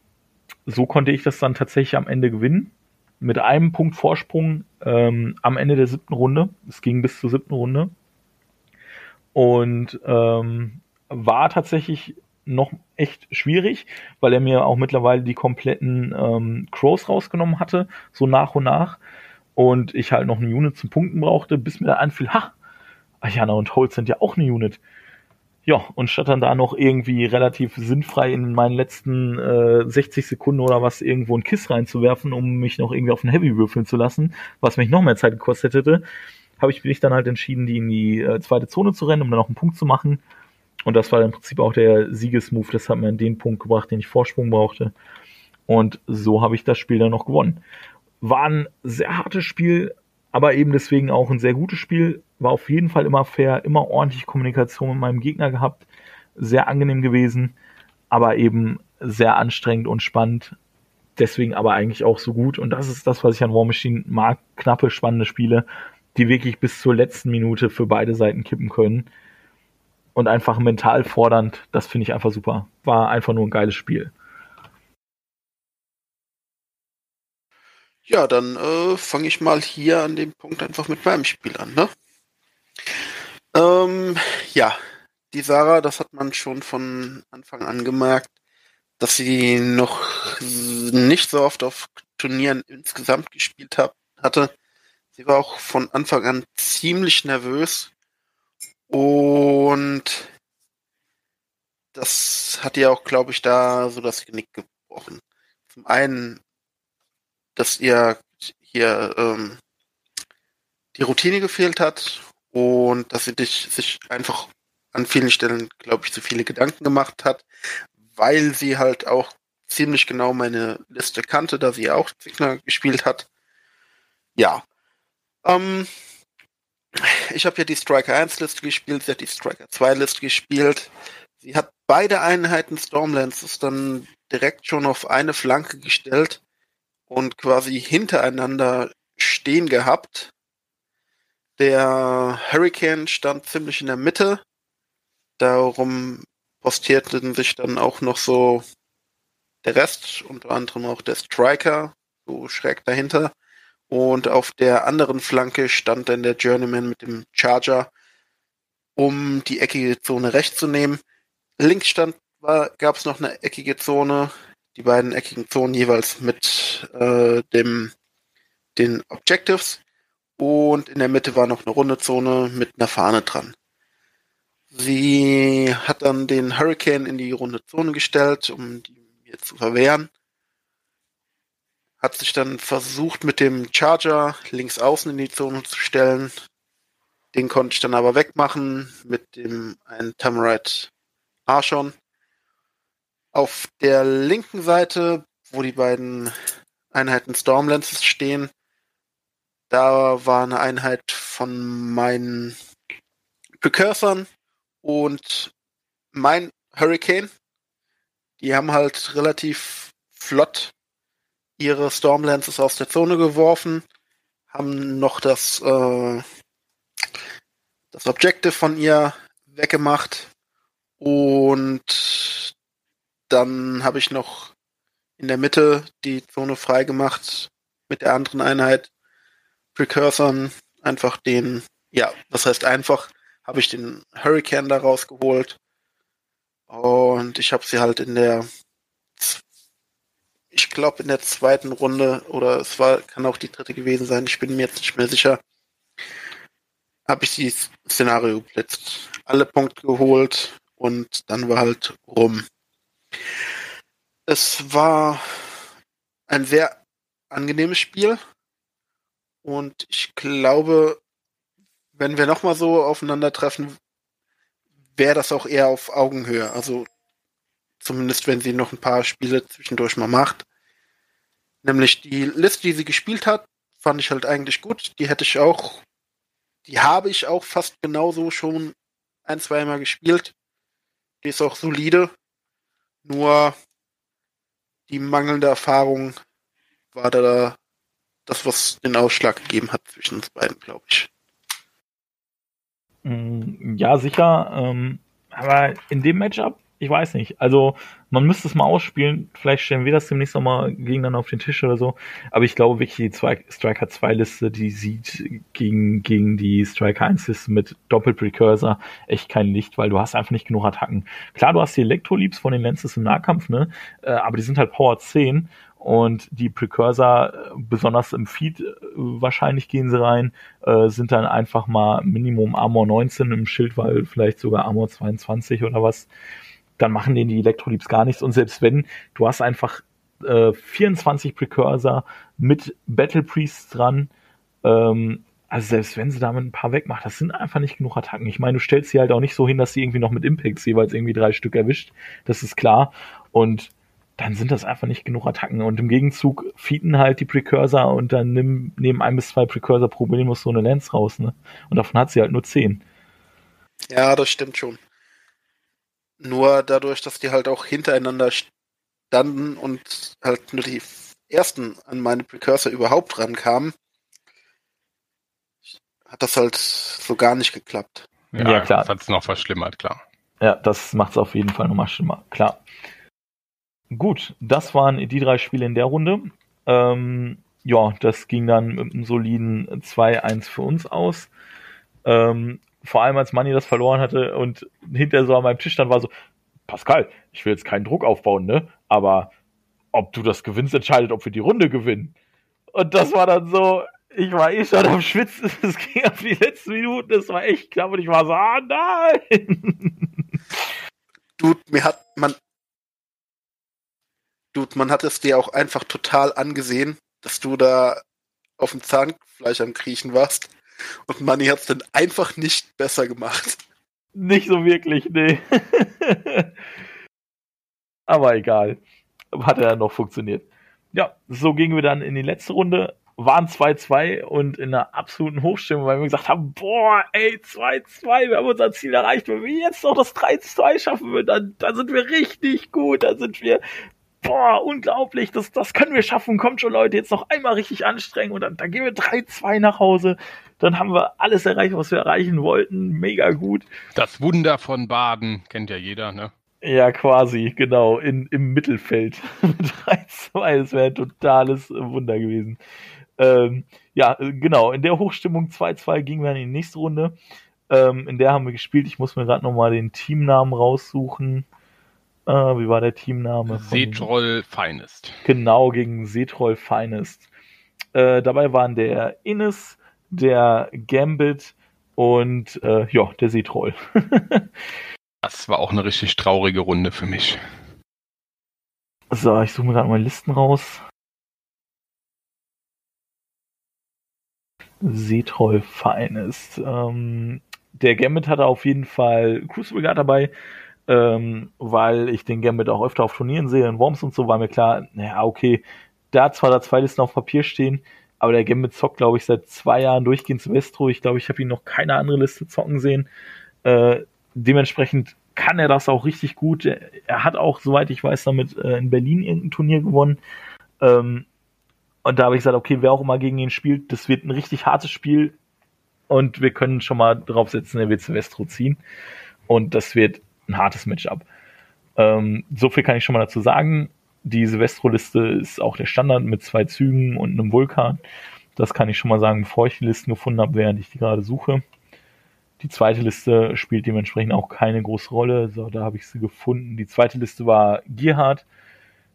Speaker 1: so konnte ich das dann tatsächlich am Ende gewinnen. Mit einem Punkt Vorsprung ähm, am Ende der siebten Runde. Es ging bis zur siebten Runde. Und ähm, war tatsächlich noch echt schwierig, weil er mir auch mittlerweile die kompletten ähm, Crows rausgenommen hatte, so nach und nach und ich halt noch eine Unit zum Punkten brauchte, bis mir da einfiel, ha, Ayana und Holt sind ja auch eine Unit. Ja, und statt dann da noch irgendwie relativ sinnfrei in meinen letzten äh, 60 Sekunden oder was irgendwo ein Kiss reinzuwerfen, um mich noch irgendwie auf einen Heavy würfeln zu lassen, was mich noch mehr Zeit gekostet hätte, habe ich mich dann halt entschieden, die in die äh, zweite Zone zu rennen, um dann noch einen Punkt zu machen. Und das war im Prinzip auch der Siegesmove. Das hat mir an den Punkt gebracht, den ich Vorsprung brauchte. Und so habe ich das Spiel dann noch gewonnen. War ein sehr hartes Spiel, aber eben deswegen auch ein sehr gutes Spiel. War auf jeden Fall immer fair, immer ordentlich Kommunikation mit meinem Gegner gehabt. Sehr angenehm gewesen, aber eben sehr anstrengend und spannend. Deswegen aber eigentlich auch so gut. Und das ist das, was ich an War Machine mag. Knappe, spannende Spiele. die wirklich bis zur letzten Minute für beide Seiten kippen können. Und einfach mental fordernd, das finde ich einfach super. War einfach nur ein geiles Spiel.
Speaker 3: Ja, dann äh, fange ich mal hier an dem Punkt einfach mit meinem Spiel an. Ne? Ähm, ja, die Sarah, das hat man schon von Anfang an gemerkt, dass sie noch nicht so oft auf Turnieren insgesamt gespielt hat, hatte. Sie war auch von Anfang an ziemlich nervös und das hat ihr auch, glaube ich, da so das Genick gebrochen. Zum einen, dass ihr hier ähm, die Routine gefehlt hat und dass sie dich, sich einfach an vielen Stellen, glaube ich, zu viele Gedanken gemacht hat, weil sie halt auch ziemlich genau meine Liste kannte, da sie auch Signer gespielt hat. Ja. Ähm, ich habe ja die Striker 1 Liste gespielt, sie hat die Striker 2 Liste gespielt. Sie hat beide Einheiten Stormlances dann direkt schon auf eine Flanke gestellt und quasi hintereinander stehen gehabt. Der Hurricane stand ziemlich in der Mitte. Darum postierten sich dann auch noch so der Rest, unter anderem auch der Striker, so schräg dahinter. Und auf der anderen Flanke stand dann der Journeyman mit dem Charger, um die eckige Zone rechts zu nehmen. Links stand gab es noch eine eckige Zone, die beiden eckigen Zonen jeweils mit äh, dem den Objectives und in der Mitte war noch eine runde Zone mit einer Fahne dran. Sie hat dann den Hurricane in die runde Zone gestellt, um die mir zu verwehren. Hat sich dann versucht, mit dem Charger links außen in die Zone zu stellen. Den konnte ich dann aber wegmachen mit dem einen Tamarite Archon. Auf der linken Seite, wo die beiden Einheiten Stormlances stehen, da war eine Einheit von meinen Precursoren, und mein Hurricane, die haben halt relativ flott ihre Stormlances aus der Zone geworfen, haben noch das, äh, das Objective von ihr weggemacht und dann habe ich noch in der Mitte die Zone freigemacht mit der anderen Einheit Precursoren einfach den, ja, das heißt einfach, habe ich den Hurricane da rausgeholt. Und ich habe sie halt in der, ich glaube in der zweiten Runde, oder es war, kann auch die dritte gewesen sein, ich bin mir jetzt nicht mehr sicher, habe ich die Szenario geblitzt. Alle Punkte geholt und dann war halt rum. Es war ein sehr angenehmes Spiel und ich glaube, wenn wir nochmal so aufeinandertreffen, wäre das auch eher auf Augenhöhe. Also zumindest wenn sie noch ein paar Spiele zwischendurch mal macht. Nämlich die Liste, die sie gespielt hat, fand ich halt eigentlich gut. Die hätte ich auch, die habe ich auch fast genauso schon ein, zweimal gespielt. Die ist auch solide. Nur die mangelnde Erfahrung war da das, was den Ausschlag gegeben hat zwischen uns beiden, glaube ich.
Speaker 1: Mm, ja, sicher. Ähm, aber in dem Matchup, ich weiß nicht. Also man müsste es mal ausspielen. Vielleicht stellen wir das demnächst nochmal gegeneinander auf den Tisch oder so. Aber ich glaube wirklich, die zwei, Striker 2 Liste, die sieht gegen, gegen die Striker 1 Liste mit Doppelprecursor echt kein Licht, weil du hast einfach nicht genug Attacken. Klar, du hast die Elektroleaps von den Lenses im Nahkampf, ne? Äh, aber die sind halt Power 10 und die Precursor, äh, besonders im Feed, äh, wahrscheinlich gehen sie rein, äh, sind dann einfach mal Minimum Armor 19 im Schild, weil vielleicht sogar Armor 22 oder was. Dann machen denen die Elektroleaps gar nichts. Und selbst wenn, du hast einfach äh, 24 Precursor mit Battle Priests dran, ähm, also selbst wenn sie damit ein paar wegmacht, das sind einfach nicht genug Attacken. Ich meine, du stellst sie halt auch nicht so hin, dass sie irgendwie noch mit Impacts jeweils irgendwie drei Stück erwischt. Das ist klar. Und dann sind das einfach nicht genug Attacken. Und im Gegenzug feeden halt die Precursor und dann nimm, nehmen ein bis zwei Precursor problemlos so eine Lance raus, ne? Und davon hat sie halt nur zehn.
Speaker 3: Ja, das stimmt schon. Nur dadurch, dass die halt auch hintereinander standen und halt nur die ersten an meine Precursor überhaupt rankamen, hat das halt so gar nicht geklappt.
Speaker 2: Ja,
Speaker 1: Ja, klar.
Speaker 2: Das hat es noch verschlimmert, klar.
Speaker 1: Ja, das macht es auf jeden Fall nochmal schlimmer, klar. Gut, das waren die drei Spiele in der Runde. Ähm, ja, das ging dann mit einem soliden 2-1 für uns aus. Ähm, vor allem als Manni das verloren hatte und hinter so an meinem Tisch stand, war so, Pascal, ich will jetzt keinen Druck aufbauen, ne? Aber ob du das gewinnst, entscheidet, ob wir die Runde gewinnen. Und das war dann so, ich war eh schon am Schwitzen, [laughs] es ging auf die letzten Minuten, das war echt knapp und ich war so, ah nein! [laughs]
Speaker 3: Dude, mir hat man. Dude, man hat es dir auch einfach total angesehen, dass du da auf dem Zahnfleisch am Kriechen warst. Und Manni hat es dann einfach nicht besser gemacht.
Speaker 1: Nicht so wirklich, nee. Aber egal. Hat er noch funktioniert. Ja, so gingen wir dann in die letzte Runde, waren 2-2 und in einer absoluten Hochstimmung, weil wir gesagt haben, boah, ey, 2-2, wir haben unser Ziel erreicht. Wenn wir jetzt noch das 3-2 schaffen würden, dann, dann sind wir richtig gut, dann sind wir, boah, unglaublich, das, das können wir schaffen. Kommt schon, Leute, jetzt noch einmal richtig anstrengen und dann, dann gehen wir 3-2 nach Hause. Dann haben wir alles erreicht, was wir erreichen wollten. Mega gut.
Speaker 2: Das Wunder von Baden kennt ja jeder, ne?
Speaker 1: Ja, quasi, genau, in, im Mittelfeld. [laughs] Mit 3-2, das wäre ein totales Wunder gewesen. Ähm, ja, genau, in der Hochstimmung 2-2 gingen wir in die nächste Runde. Ähm, in der haben wir gespielt. Ich muss mir gerade nochmal den Teamnamen raussuchen. Äh, wie war der Teamname?
Speaker 2: Seetroll Finest.
Speaker 1: Genau, gegen Seetroll Finest. Äh, dabei waren der Innes, der Gambit und äh, ja, der Seetroll. [laughs]
Speaker 2: Das war auch eine richtig traurige Runde für mich.
Speaker 1: So, ich suche mir gerade mal Listen raus. Seetroll Finest. Ähm, der Gambit hatte auf jeden Fall Crucible Guard dabei, ähm, weil ich den Gambit auch öfter auf Turnieren sehe, in Worms und so, war mir klar, naja, okay, da hat zwar da zwei Listen auf Papier stehen, aber der Gambit zockt, glaube ich, seit zwei Jahren durchgehend Silvestro. Ich glaube, ich habe ihn noch keine andere Liste zocken sehen. Äh, dementsprechend kann er das auch richtig gut. Er, hat auch, soweit ich weiß, damit äh, in Berlin irgendein Turnier gewonnen. Ähm, und da habe ich gesagt, okay, wer auch immer gegen ihn spielt, das wird ein richtig hartes Spiel. Und wir können schon mal drauf setzen, er wird Silvestro ziehen. Und das wird ein hartes Matchup. Ähm, so viel kann ich schon mal dazu sagen. Die Silvestro-Liste ist auch der Standard mit zwei Zügen und einem Vulkan. Das kann ich schon mal sagen, bevor ich die Listen gefunden habe, während ich die gerade suche. Die zweite Liste spielt dementsprechend auch keine große Rolle. So, da habe ich sie gefunden. Die zweite Liste war Gearhard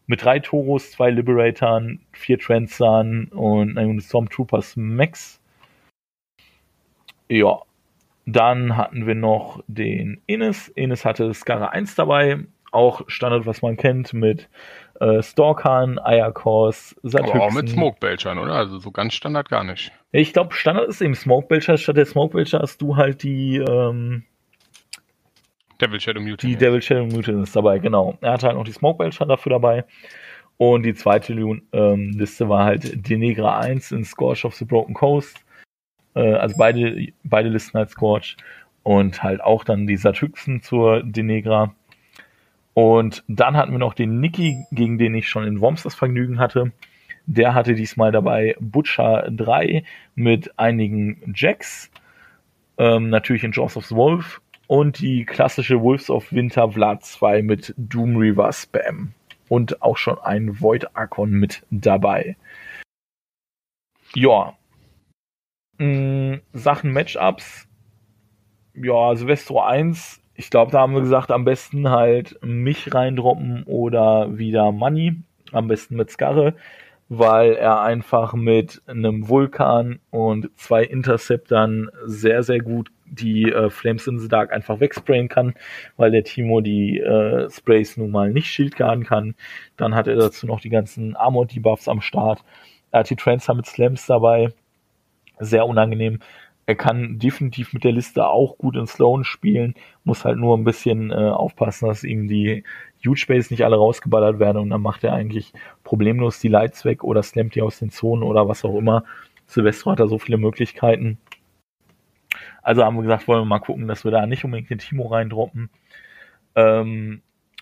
Speaker 1: mit drei Toros, zwei Liberatoren, vier Transern und einem Stormtroopers Max. Ja, dann hatten wir noch den Ines. Ines hatte Skara 1 dabei. Auch Standard, was man kennt, mit äh, Stalkern, Ayakors,
Speaker 2: Aber auch mit
Speaker 1: Satyxen.
Speaker 2: Smoke-Belchern, oder? Also so ganz Standard gar nicht.
Speaker 1: Ich glaube, Standard ist eben Smoke Belcher. Statt der Smoke Belcher hast du halt die, ähm,
Speaker 2: Devil Shadow Mutant.
Speaker 1: die Devil Shadow Mutant ist dabei, genau. Er hatte halt noch die Smoke Belcher dafür dabei. Und die zweite ähm, Liste war halt Denegra 1 in Scorch of the Broken Coast. Äh, also beide, beide Listen halt Scorch. Und halt auch dann die Satyxen zur Denegra. Und dann hatten wir noch den Nicky, gegen den ich schon in Worms das Vergnügen hatte. Der hatte diesmal dabei Butcher 3 mit einigen Jacks. Ähm, natürlich in Jaws of the Wolf. Und die klassische Wolves of Winter Vlad 2 mit Doom Reaver Spam. Und auch schon ein Void Archon mit dabei. Ja. Mm, Sachen Matchups. Ja, Silvestro 1. Ich glaube, da haben wir gesagt, am besten halt mich reindroppen oder wieder Money. Am besten mit Skarre, weil er einfach mit einem Vulkan und zwei Interceptern sehr, sehr gut die äh, Flames in the Dark einfach wegsprayen kann, weil der Timo die äh, Sprays nun mal nicht shieldguarden kann. Dann hat er dazu noch die ganzen Armor-Debuffs am Start. Er hat die Trancer mit Slams dabei. Sehr unangenehm. Er kann definitiv mit der Liste auch gut in Sloan spielen, muss halt nur ein bisschen äh, aufpassen, dass ihm die Huge Space nicht alle rausgeballert werden und dann macht er eigentlich problemlos die Lights weg oder slammt die aus den Zonen oder was auch immer. Silvestro hat da so viele Möglichkeiten. Also haben wir gesagt, wollen wir mal gucken, dass wir da nicht unbedingt den Timo reindroppen. Ähm,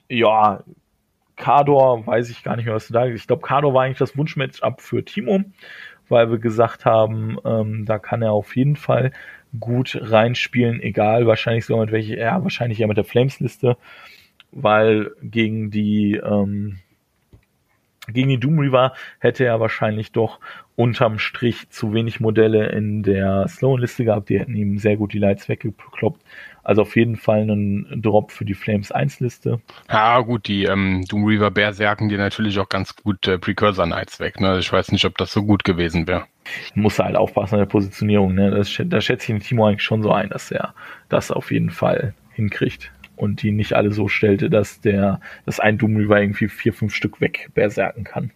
Speaker 1: ja, Kador, weiß ich gar nicht mehr, was du da Ich glaube, Kador war eigentlich das Wunschmatchup für Timo, weil wir gesagt haben, ähm, da kann er auf jeden Fall gut reinspielen, egal, wahrscheinlich sogar mit welche, ja, wahrscheinlich ja mit der Flames-Liste, weil gegen die, ähm, gegen die Doom Reaver hätte er wahrscheinlich doch unterm Strich zu wenig Modelle in der Slow-Liste gehabt, die hätten ihm sehr gut die Lights weggekloppt. Also auf jeden Fall einen Drop für die Flames 1 Liste.
Speaker 2: Ja, gut, die ähm, Doom Reaver Berserken dir natürlich auch ganz gut äh, Precursor Knights weg. Ne? Ich weiß nicht, ob das so gut gewesen wäre.
Speaker 1: Muss halt aufpassen an der Positionierung. Ne? Das, da schätze ich den Timo eigentlich schon so ein, dass er das auf jeden Fall hinkriegt und die nicht alle so stellte, dass der, dass ein Doom Reaver irgendwie vier, fünf Stück weg berserken kann.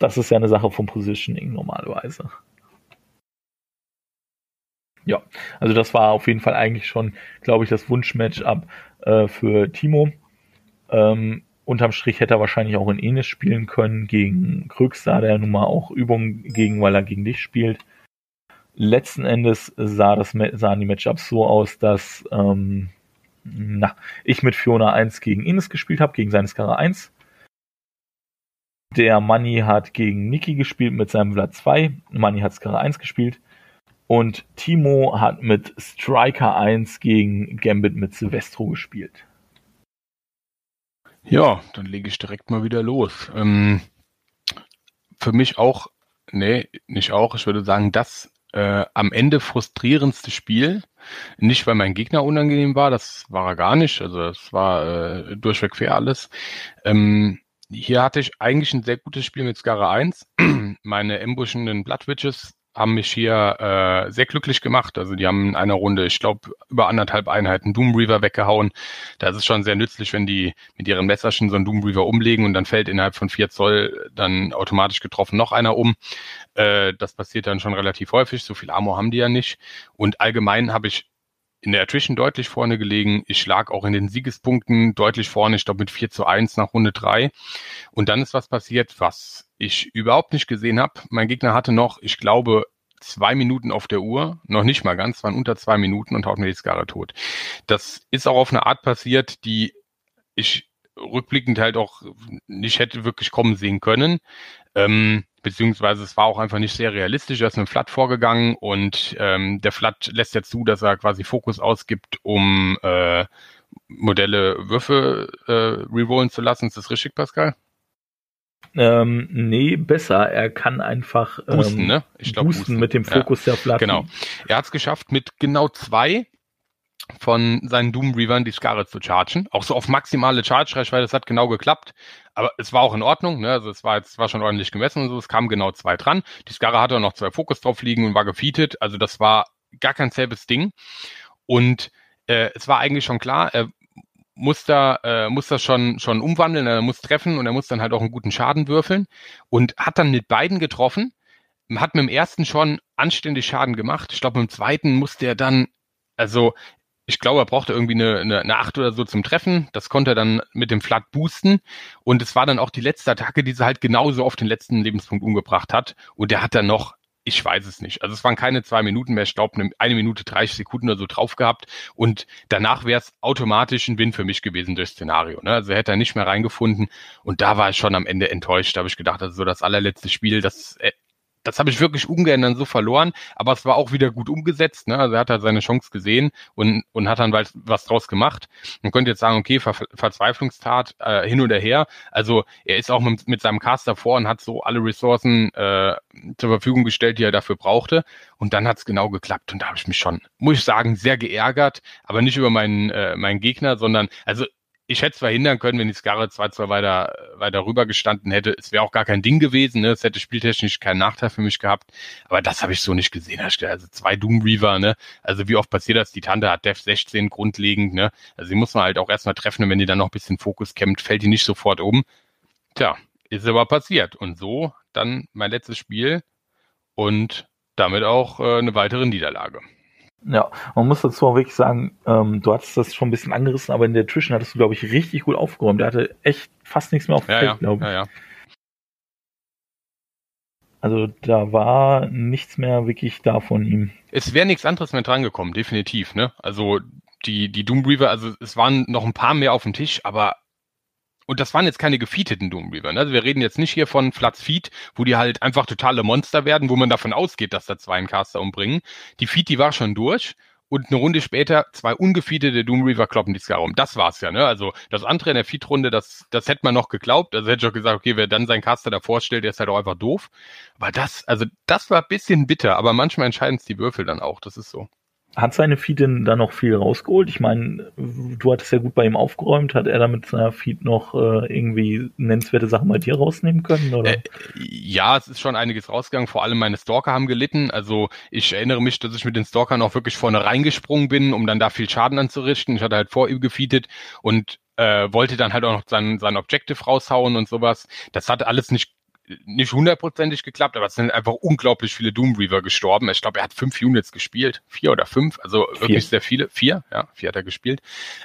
Speaker 1: Das ist ja eine Sache vom Positioning normalerweise. Ja, also das war auf jeden Fall eigentlich schon, glaube ich, das Wunschmatchup äh, für Timo. Ähm, unterm Strich hätte er wahrscheinlich auch in Enes spielen können gegen Krüx, da der nun mal auch Übungen gegen, weil er gegen dich spielt. Letzten Endes sah das, sahen die Matchups so aus, dass ähm, na, ich mit Fiona 1 gegen Ines gespielt habe, gegen seine Skara 1. Der Money hat gegen Niki gespielt mit seinem Vlad 2. Money hat Skara 1 gespielt. Und Timo hat mit Striker 1 gegen Gambit mit Silvestro gespielt.
Speaker 2: Ja, dann lege ich direkt mal wieder los. Ähm, für mich auch, nee, nicht auch, ich würde sagen, das äh, am Ende frustrierendste Spiel. Nicht, weil mein Gegner unangenehm war, das war er gar nicht, also es war äh, durchweg fair alles. Ähm, hier hatte ich eigentlich ein sehr gutes Spiel mit Skara 1. [clears throat] Meine ambushenden Blood Witches haben mich hier äh, sehr glücklich gemacht. Also die haben in einer Runde, ich glaube, über anderthalb Einheiten Doom Reaver weggehauen. Da ist schon sehr nützlich, wenn die mit ihren Messerchen so einen Doom Reaver umlegen und dann fällt innerhalb von vier Zoll dann automatisch getroffen noch einer um. Äh, das passiert dann schon relativ häufig. So viel Armor haben die ja nicht. Und allgemein habe ich in der Attrition deutlich vorne gelegen. Ich lag auch in den Siegespunkten deutlich vorne, ich glaube mit 4 zu 1 nach Runde 3. Und dann ist was passiert, was ich überhaupt nicht gesehen habe. Mein Gegner hatte noch, ich glaube, zwei Minuten auf der Uhr, noch nicht mal ganz, waren unter zwei Minuten und haut mir die Skara tot. Das ist auch auf eine Art passiert, die ich rückblickend halt auch nicht hätte wirklich kommen sehen können. Ähm, beziehungsweise es war auch einfach nicht sehr realistisch. Er ist mit dem Flat vorgegangen und ähm, der Flat lässt ja zu, dass er quasi Fokus ausgibt, um äh, Modelle Würfe äh, rerollen zu lassen. Ist das richtig, Pascal?
Speaker 1: Ähm, nee, besser. Er kann einfach
Speaker 2: ähm, boosten, ne?
Speaker 1: Ich glaub, boosten, boosten mit dem Fokus ja, der Flat.
Speaker 2: Genau. Er hat es geschafft, mit genau zwei von seinen Doom Reavern die Scarlet zu chargen. Auch so auf maximale Charge-Reichweite, das hat genau geklappt. Aber es war auch in Ordnung, ne? Also es war jetzt war schon ordentlich gemessen und so. Es kamen genau zwei dran. Die Skara hatte auch noch zwei Fokus drauf liegen und war gefeatet. Also das war gar kein selbes Ding. Und äh, es war eigentlich schon klar, er muss da, äh, muss das schon, schon umwandeln, er muss treffen und er muss dann halt auch einen guten Schaden würfeln und hat dann mit beiden getroffen, hat mit dem ersten schon anständig Schaden gemacht. Ich glaube, mit dem zweiten musste er dann, also ich glaube, er brauchte irgendwie eine, eine, eine 8 oder so zum Treffen. Das konnte er dann mit dem Flat boosten. Und es war dann auch die letzte Attacke, die sie halt genauso auf den letzten Lebenspunkt umgebracht hat. Und der hat dann noch, ich weiß es nicht. Also es waren keine zwei Minuten mehr, ich glaube eine Minute 30 Sekunden oder so drauf gehabt. Und danach wäre es automatisch ein Win für mich gewesen durch Szenario. Ne? Also er hätte er nicht mehr reingefunden. Und da war ich schon am Ende enttäuscht. Da habe ich gedacht, also so das allerletzte Spiel, das äh, das habe ich wirklich ungern dann so verloren, aber es war auch wieder gut umgesetzt. Ne? Also er hat halt seine Chance gesehen und, und hat dann was, was draus gemacht. Man könnte jetzt sagen, okay, Ver Verzweiflungstat äh, hin oder her. Also er ist auch mit, mit seinem Cast davor und hat so alle Ressourcen äh, zur Verfügung gestellt, die er dafür brauchte. Und dann hat es genau geklappt und da habe ich mich schon, muss ich sagen, sehr geärgert, aber nicht über meinen, äh, meinen Gegner, sondern also ich hätte es verhindern können, wenn die Scarlet 2-2 weiter, weiter rüber gestanden hätte. Es wäre auch gar kein Ding gewesen. Ne? Es hätte spieltechnisch keinen Nachteil für mich gehabt. Aber das habe ich so nicht gesehen. Also zwei Doom Reaver, ne? Also wie oft passiert das? Die Tante hat Dev 16 grundlegend, ne? Also die muss man halt auch erstmal treffen und wenn die dann noch ein bisschen Fokus kämmt, fällt die nicht sofort um. Tja, ist aber passiert. Und so dann mein letztes Spiel und damit auch äh, eine weitere Niederlage.
Speaker 1: Ja, man muss dazu auch wirklich sagen, ähm, du hattest das schon ein bisschen angerissen, aber in der Twischen hattest du, glaube ich, richtig gut aufgeräumt. Der hatte echt fast nichts mehr auf dem
Speaker 2: ja,
Speaker 1: Feld,
Speaker 2: ja,
Speaker 1: glaube ich.
Speaker 2: Ja, ja.
Speaker 1: Also da war nichts mehr wirklich da von ihm.
Speaker 2: Es wäre nichts anderes mehr drangekommen, definitiv. Ne? Also die, die Doom Reaver, also es waren noch ein paar mehr auf dem Tisch, aber und das waren jetzt keine gefeateten Doom Reaver. Ne? Also wir reden jetzt nicht hier von Flats Feed, wo die halt einfach totale Monster werden, wo man davon ausgeht, dass da zwei einen Caster umbringen. Die Feed, die war schon durch und eine Runde später zwei ungefeedete Doom Reaver kloppen die Scar um. Das war's ja, ne? Also das andere in der Feed-Runde, das, das hätte man noch geglaubt. Also hätte ich auch gesagt, okay, wer dann seinen Caster davor stellt, der ist halt auch einfach doof. Aber das, also das war ein bisschen bitter, aber manchmal entscheiden es die Würfel dann auch, das ist so.
Speaker 1: Hat seine Feed denn da noch viel rausgeholt? Ich meine, du hattest ja gut bei ihm aufgeräumt. Hat er da mit seiner Feed noch äh, irgendwie nennenswerte Sachen bei dir rausnehmen können? Oder? Äh,
Speaker 2: ja, es ist schon einiges rausgegangen. Vor allem meine Stalker haben gelitten. Also ich erinnere mich, dass ich mit den Stalkern auch wirklich vorne reingesprungen bin, um dann da viel Schaden anzurichten. Ich hatte halt vor ihm gefeedet und äh, wollte dann halt auch noch sein, sein Objective raushauen und sowas. Das hat alles nicht nicht hundertprozentig geklappt, aber es sind einfach unglaublich viele Doom Reaver gestorben. Ich glaube, er hat fünf Units gespielt, vier oder fünf, also vier. wirklich sehr viele. Vier, ja, vier hat er gespielt.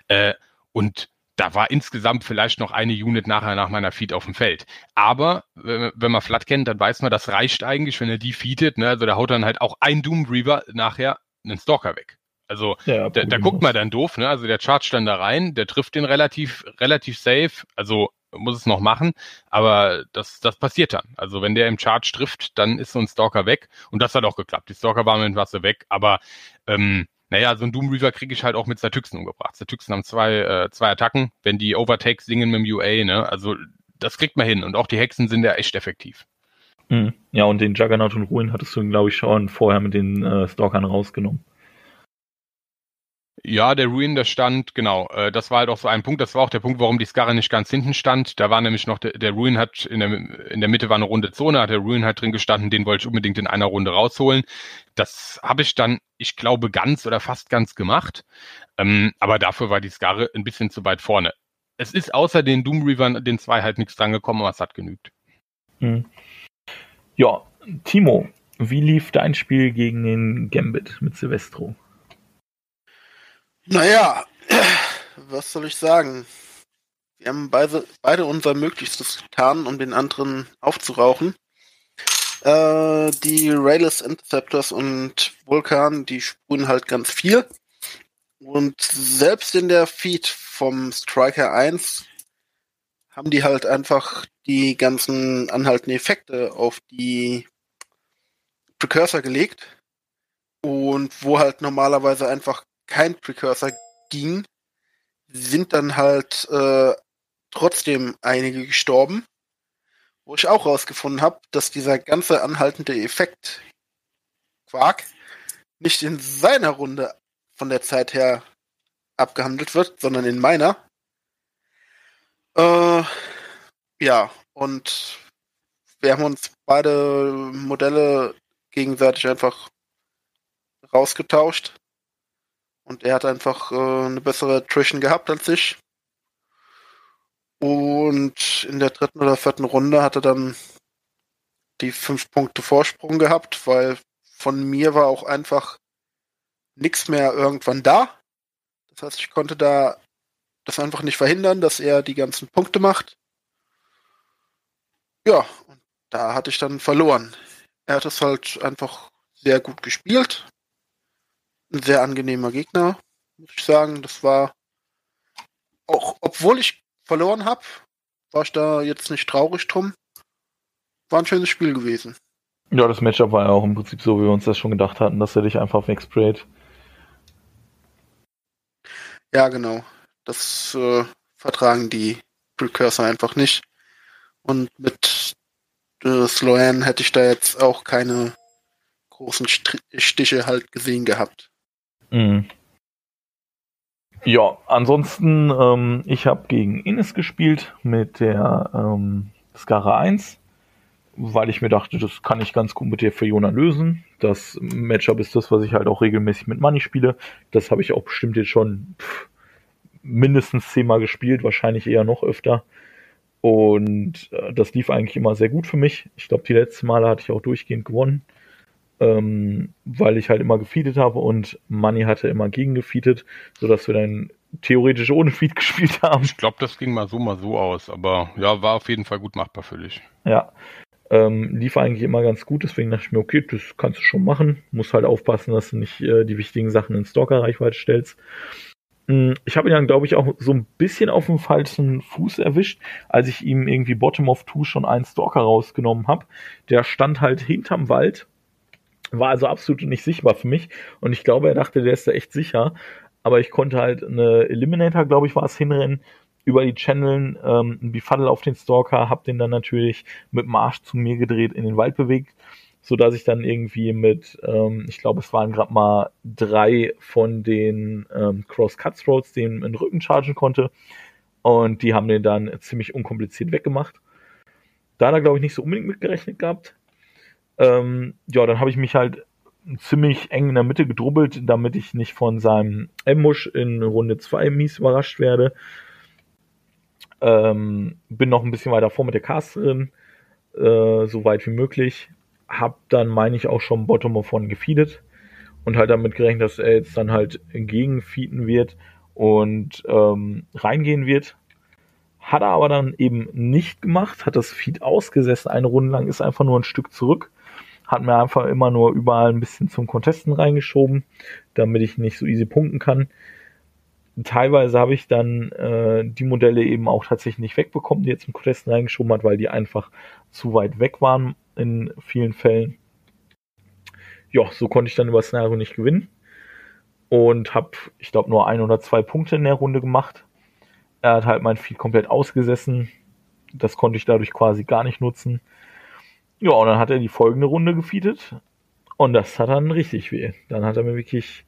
Speaker 2: Äh, und da war insgesamt vielleicht noch eine Unit nachher nach meiner Feed auf dem Feld. Aber wenn man Flat kennt, dann weiß man, das reicht eigentlich, wenn er die feedet. Ne? Also da haut dann halt auch ein Doom Reaver nachher einen Stalker weg. Also ja, da, da guckt man dann doof, ne? Also der charge dann da rein, der trifft den relativ, relativ safe. Also muss es noch machen, aber das, das passiert dann. Also wenn der im Charge trifft, dann ist so ein Stalker weg und das hat auch geklappt. Die Stalker waren mit Wasser weg, aber ähm, naja, so ein Doom Reaver kriege ich halt auch mit Statüxen umgebracht. Statüxen haben zwei, äh, zwei Attacken, wenn die Overtakes singen mit dem UA, ne? Also das kriegt man hin und auch die Hexen sind ja echt effektiv.
Speaker 1: Mhm. Ja, und den Juggernaut und Ruin hattest du, glaube ich, schon vorher mit den äh, Stalkern rausgenommen.
Speaker 2: Ja, der Ruin, der stand, genau. Äh, das war halt auch so ein Punkt. Das war auch der Punkt, warum die Scarra nicht ganz hinten stand. Da war nämlich noch, der, der Ruin hat in der, in der Mitte war eine runde Zone, hat der Ruin halt drin gestanden, den wollte ich unbedingt in einer Runde rausholen. Das habe ich dann, ich glaube, ganz oder fast ganz gemacht. Ähm, aber dafür war die Scarre ein bisschen zu weit vorne. Es ist außer den Doom Reavern, den zwei halt nichts dran gekommen, aber es hat genügt.
Speaker 1: Hm. Ja, Timo, wie lief dein Spiel gegen den Gambit mit Silvestro?
Speaker 3: Naja, [clears throat] was soll ich sagen? Wir haben beide, beide unser Möglichstes getan, um den anderen aufzurauchen. Äh, die Rayless Interceptors und Vulkan, die spuren halt ganz viel. Und selbst in der Feed vom Striker 1 haben die halt einfach die ganzen anhaltenden Effekte auf die Precursor gelegt. Und wo halt normalerweise einfach kein Precursor ging, sind dann halt äh, trotzdem einige gestorben. Wo ich auch rausgefunden habe, dass dieser ganze anhaltende Effekt Quark nicht in seiner Runde von der Zeit her abgehandelt wird, sondern in meiner. Äh, ja, und wir haben uns beide Modelle gegenseitig einfach rausgetauscht. Und er hat einfach äh, eine bessere Attrition gehabt als ich. Und in der dritten oder vierten Runde hat er dann die fünf Punkte Vorsprung gehabt, weil von mir war auch einfach nichts mehr irgendwann da. Das heißt, ich konnte da das einfach nicht verhindern, dass er die ganzen Punkte macht. Ja, und da hatte ich dann verloren. Er hat es halt einfach sehr gut gespielt ein sehr angenehmer Gegner, muss ich sagen. Das war auch, obwohl ich verloren habe, war ich da jetzt nicht traurig drum. War ein schönes Spiel gewesen.
Speaker 1: Ja, das Matchup war ja auch im Prinzip so, wie wir uns das schon gedacht hatten, dass er dich einfach wegsprayt.
Speaker 3: Ja, genau. Das äh, vertragen die Precursor einfach nicht. Und mit äh, Sloan hätte ich da jetzt auch keine großen Stiche halt gesehen gehabt. Mhm.
Speaker 1: Ja, ansonsten, ähm, ich habe gegen Ines gespielt mit der ähm, Skara 1, weil ich mir dachte, das kann ich ganz gut mit der Fiona lösen. Das Matchup ist das, was ich halt auch regelmäßig mit Money spiele. Das habe ich auch bestimmt jetzt schon pff, mindestens zehnmal gespielt, wahrscheinlich eher noch öfter. Und äh, das lief eigentlich immer sehr gut für mich. Ich glaube, die letzten Male hatte ich auch durchgehend gewonnen ähm, weil ich halt immer gefeedet habe und Money hatte immer gegen gefeedet, sodass wir dann theoretisch ohne Feed [laughs] gespielt haben.
Speaker 2: Ich glaube, das ging mal so, mal so aus, aber ja, war auf jeden Fall gut machbar für dich.
Speaker 1: Ja. Ähm, lief eigentlich immer ganz gut, deswegen dachte ich mir, okay, das kannst du schon machen. Muss halt aufpassen, dass du nicht äh, die wichtigen Sachen in Stalker-Reichweite stellst. Mm, ich habe ihn dann, glaube ich, auch so ein bisschen auf dem falschen Fuß erwischt, als ich ihm irgendwie Bottom of Two schon einen Stalker rausgenommen habe. Der stand halt hinterm Wald, war also absolut nicht sichtbar für mich. Und ich glaube, er dachte, der ist da echt sicher. Aber ich konnte halt eine Eliminator, glaube ich, war es hinrennen, über die Channeln, ähm, ein Befuddle auf den Stalker, hab den dann natürlich mit dem Arsch zu mir gedreht, in den Wald bewegt so dass ich dann irgendwie mit, ähm, ich glaube, es waren gerade mal drei von den ähm, Cross Cutthroats, den in den Rücken chargen konnte. Und die haben den dann ziemlich unkompliziert weggemacht. Da hat er, glaube ich, nicht so unbedingt mitgerechnet gehabt. Ähm, ja, dann habe ich mich halt ziemlich eng in der Mitte gedrubbelt, damit ich nicht von seinem Ambush in Runde 2 mies überrascht werde. Ähm, bin noch ein bisschen weiter vor mit der Casterin, äh, so weit wie möglich habe dann, meine ich, auch schon Bottom of One gefeedet und halt damit gerechnet, dass er jetzt dann halt entgegenfeeden wird und ähm, reingehen wird. Hat er aber dann eben nicht gemacht, hat das Feed ausgesessen, eine Runde lang, ist einfach nur ein Stück zurück, hat mir einfach immer nur überall ein bisschen zum Contesten reingeschoben, damit ich nicht so easy punkten kann. Teilweise habe ich dann äh, die Modelle eben auch tatsächlich nicht wegbekommen, die er zum Contesten reingeschoben hat, weil die einfach zu weit weg waren in vielen Fällen. Ja, so konnte ich dann über Szenario nicht gewinnen und habe, ich glaube, nur ein oder zwei Punkte in der Runde gemacht. Er hat halt mein Feed komplett ausgesessen. Das konnte ich dadurch quasi gar nicht nutzen. Ja, und dann hat er die folgende Runde gefeedet. Und das hat dann richtig weh. Dann hat er mir wirklich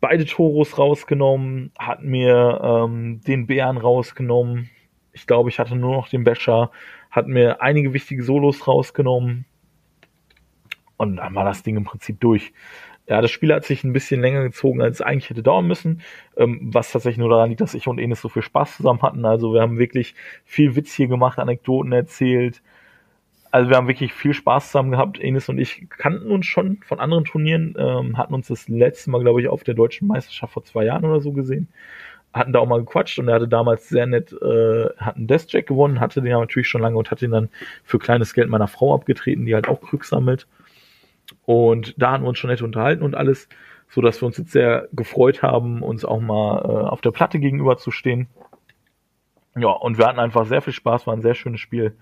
Speaker 1: beide Toros rausgenommen, hat mir ähm, den Bären rausgenommen. Ich glaube, ich hatte nur noch den Becher hat mir einige wichtige Solos rausgenommen und dann war das Ding im Prinzip durch. Ja, das Spiel hat sich ein bisschen länger gezogen, als es eigentlich hätte dauern müssen, ähm, was tatsächlich nur daran liegt, dass ich und Enes so viel Spaß zusammen hatten. Also wir haben wirklich viel Witz hier gemacht, Anekdoten erzählt. Also wir haben wirklich viel Spaß zusammen gehabt. Enes und ich kannten uns schon von anderen Turnieren, ähm, hatten uns das letzte Mal, glaube ich, auf der deutschen Meisterschaft vor zwei Jahren oder so gesehen hatten da auch mal gequatscht und er hatte damals sehr nett, äh, hat einen Deathjack gewonnen, hatte den ja natürlich schon lange und hat ihn dann für kleines Geld meiner Frau abgetreten, die halt auch Krück sammelt. Und da hatten wir uns schon nett unterhalten und alles, so dass wir uns jetzt sehr gefreut haben, uns auch mal äh, auf der Platte gegenüberzustehen. Ja, und wir hatten einfach sehr viel Spaß, war ein sehr schönes Spiel.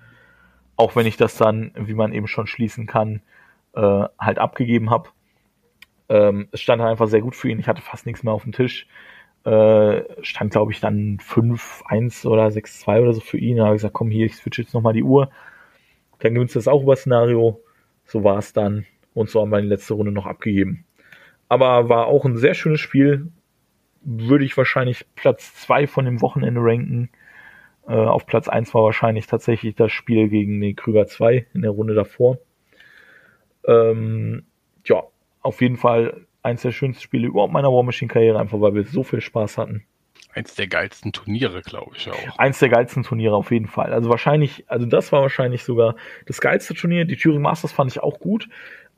Speaker 1: Auch wenn ich das dann, wie man eben schon schließen kann, äh, halt abgegeben habe. Ähm, es stand halt einfach sehr gut für ihn. Ich hatte fast nichts mehr auf dem Tisch äh, stand, glaube ich, dann 5-1 oder 6-2 oder so für ihn. Da habe ich gesagt, komm hier, ich switch jetzt nochmal die Uhr. Dann gewinnst du das auch über Szenario. So war es dann. Und so haben wir die letzte Runde noch abgegeben. Aber war auch ein sehr schönes Spiel. Würde ich wahrscheinlich Platz 2 von dem Wochenende ranken. Äh, auf Platz 1 war wahrscheinlich tatsächlich das Spiel gegen den Krüger 2 in der Runde davor. Ähm, ja, auf jeden Fall eins der schönsten Spiele überhaupt meiner War Machine Karriere, einfach weil wir so viel Spaß hatten.
Speaker 2: Eins der geilsten Turniere, glaube ich auch.
Speaker 1: Eins der geilsten Turniere auf jeden Fall. Also wahrscheinlich, also das war wahrscheinlich sogar das geilste Turnier. Die Thüringen Masters fand ich auch gut,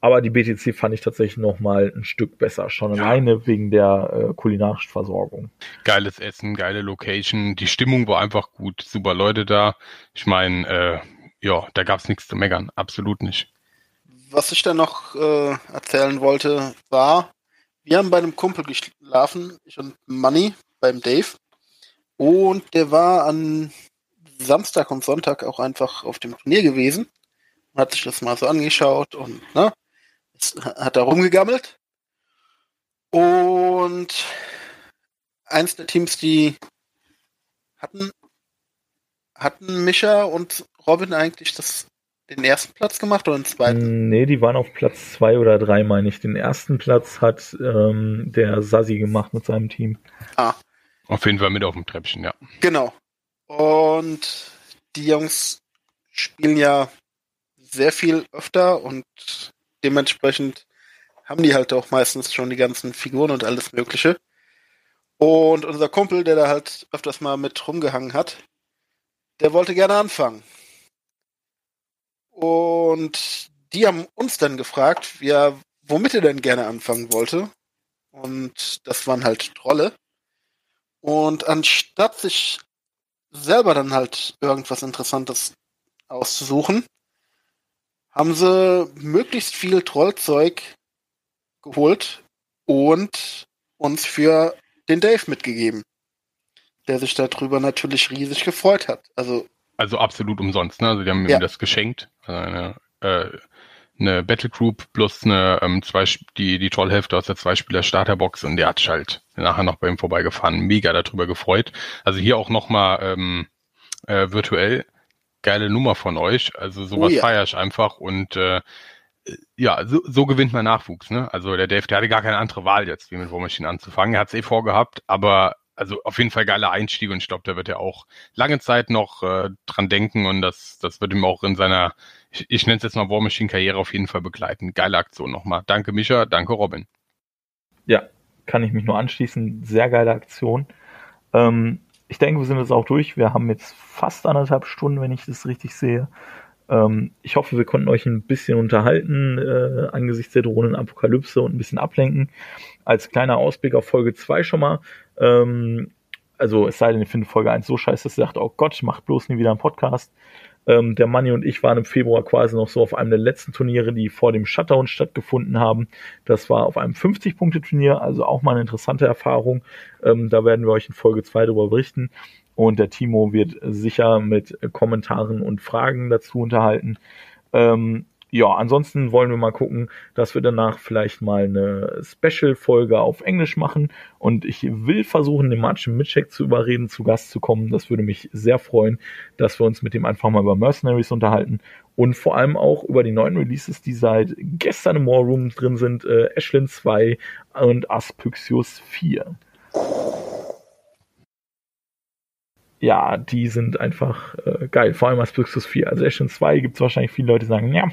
Speaker 1: aber die BTC fand ich tatsächlich noch mal ein Stück besser. Schon ja. alleine wegen der äh, kulinarischen Versorgung.
Speaker 2: Geiles Essen, geile Location. Die Stimmung war einfach gut. Super Leute da. Ich meine, äh, ja, da gab es nichts zu meckern. Absolut nicht.
Speaker 3: Was ich dann noch äh, erzählen wollte, war, wir haben bei einem Kumpel geschlafen, ich und Money beim Dave. Und der war an Samstag und Sonntag auch einfach auf dem Turnier gewesen und hat sich das mal so angeschaut und ne, hat da rumgegammelt. Und eins der Teams, die hatten, hatten Mischa und Robin eigentlich das den ersten Platz gemacht oder den zweiten?
Speaker 1: Nee, die waren auf Platz zwei oder drei, meine ich. Den ersten Platz hat ähm, der Sassi gemacht mit seinem Team.
Speaker 2: Ah. Auf jeden Fall mit auf dem Treppchen, ja.
Speaker 3: Genau. Und die Jungs spielen ja sehr viel öfter und dementsprechend haben die halt auch meistens schon die ganzen Figuren und alles Mögliche. Und unser Kumpel, der da halt öfters mal mit rumgehangen hat, der wollte gerne anfangen. Und die haben uns dann gefragt, ja, womit er denn gerne anfangen wollte. Und das waren halt Trolle. Und anstatt sich selber dann halt irgendwas Interessantes auszusuchen, haben sie möglichst viel Trollzeug geholt und uns für den Dave mitgegeben, der sich darüber natürlich riesig gefreut hat. Also,
Speaker 2: also absolut umsonst, ne? Also die haben ja. ihm das geschenkt. Also eine, äh, eine Battle Group plus eine ähm, zwei, die, die Trollhälfte aus der Zweispieler Starterbox und der hat sich halt nachher noch bei ihm vorbeigefahren, mega darüber gefreut. Also hier auch nochmal ähm, äh, virtuell geile Nummer von euch. Also sowas oh ja. feiere ich einfach und äh, ja, so, so gewinnt man Nachwuchs, ne? Also der Dave, der hatte gar keine andere Wahl jetzt, wie mit War Machine anzufangen. Er hat es eh vorgehabt, aber also auf jeden Fall geiler Einstieg und ich glaube, da wird er auch lange Zeit noch äh, dran denken und das, das wird ihm auch in seiner, ich, ich nenne es jetzt mal War Machine Karriere auf jeden Fall begleiten. Geile Aktion nochmal. Danke Micha, danke Robin.
Speaker 1: Ja, kann ich mich nur anschließen. Sehr geile Aktion. Ähm, ich denke, wir sind jetzt auch durch. Wir haben jetzt fast anderthalb Stunden, wenn ich das richtig sehe. Ähm, ich hoffe, wir konnten euch ein bisschen unterhalten äh, angesichts der Drohnenapokalypse und ein bisschen ablenken. Als kleiner Ausblick auf Folge 2 schon mal. Ähm, also es sei denn, ich finde Folge 1 so scheiße, dass ihr sagt, oh Gott, macht bloß nie wieder einen Podcast. Ähm, der Manni und ich waren im Februar quasi noch so auf einem der letzten Turniere, die vor dem Shutdown stattgefunden haben. Das war auf einem 50-Punkte-Turnier, also auch mal eine interessante Erfahrung. Ähm, da werden wir euch in Folge 2 darüber berichten. Und der Timo wird sicher mit Kommentaren und Fragen dazu unterhalten. Ähm, ja, ansonsten wollen wir mal gucken, dass wir danach vielleicht mal eine Special-Folge auf Englisch machen. Und ich will versuchen, den Martin Mitschek zu überreden, zu Gast zu kommen. Das würde mich sehr freuen, dass wir uns mit dem einfach mal über Mercenaries unterhalten. Und vor allem auch über die neuen Releases, die seit gestern im War Room drin sind. Äh, Ashlyn 2 und Aspyxius 4 ja, die sind einfach äh, geil. Vor allem Aspyxus 4. Also Ashen 2 gibt es wahrscheinlich viele Leute, die sagen, ja.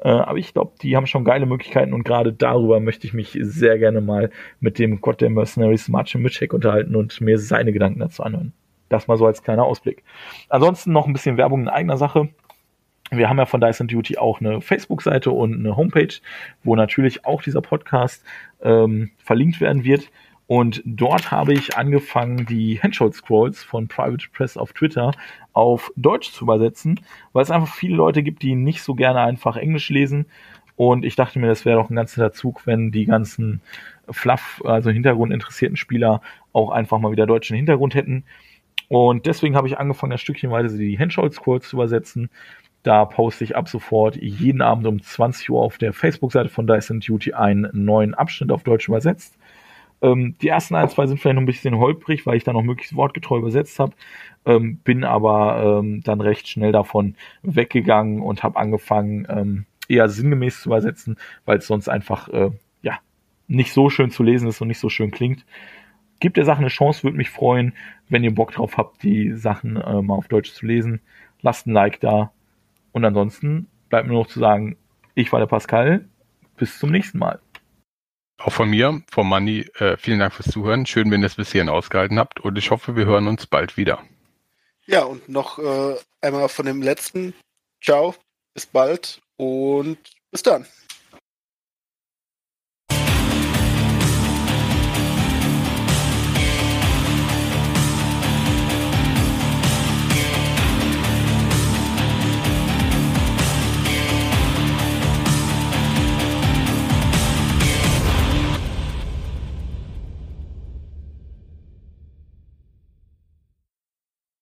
Speaker 1: Äh, aber ich glaube, die haben schon geile Möglichkeiten und gerade darüber möchte ich mich sehr gerne mal mit dem Gott der Mercenaries Martin Mitchek unterhalten und mir seine Gedanken dazu anhören. Das mal so als kleiner Ausblick. Ansonsten noch ein bisschen Werbung in eigener Sache. Wir haben ja von Dyson Duty auch eine Facebook-Seite und eine Homepage, wo natürlich auch dieser Podcast ähm, verlinkt werden wird. Und dort habe ich angefangen, die Handshot Scrolls von Private Press auf Twitter auf Deutsch zu übersetzen, weil es einfach viele Leute gibt, die nicht so gerne einfach Englisch lesen. Und ich dachte mir, das wäre doch ein ganzer Zug, wenn die ganzen Fluff, also hintergrundinteressierten Spieler auch einfach mal wieder deutschen Hintergrund hätten. Und deswegen habe ich angefangen, das Stückchenweise die Handshot Scrolls zu übersetzen. Da poste ich ab sofort jeden Abend um 20 Uhr auf der Facebook-Seite von Dyson Duty einen neuen Abschnitt auf Deutsch übersetzt. Ähm, die ersten ein, zwei sind vielleicht noch ein bisschen holprig, weil ich da noch möglichst wortgetreu übersetzt habe. Ähm, bin aber ähm, dann recht schnell davon weggegangen und habe angefangen, ähm, eher sinngemäß zu übersetzen, weil es sonst einfach äh, ja nicht so schön zu lesen ist und nicht so schön klingt. Gibt der Sache eine Chance, würde mich freuen, wenn ihr Bock drauf habt, die Sachen äh, mal auf Deutsch zu lesen. Lasst ein Like da. Und ansonsten bleibt mir noch zu sagen, ich war der Pascal. Bis zum nächsten Mal.
Speaker 2: Auch von mir, vom Money, äh, vielen Dank fürs Zuhören. Schön, wenn ihr es bis hierhin ausgehalten habt und ich hoffe, wir hören uns bald wieder.
Speaker 3: Ja, und noch äh, einmal von dem letzten. Ciao, bis bald und bis dann.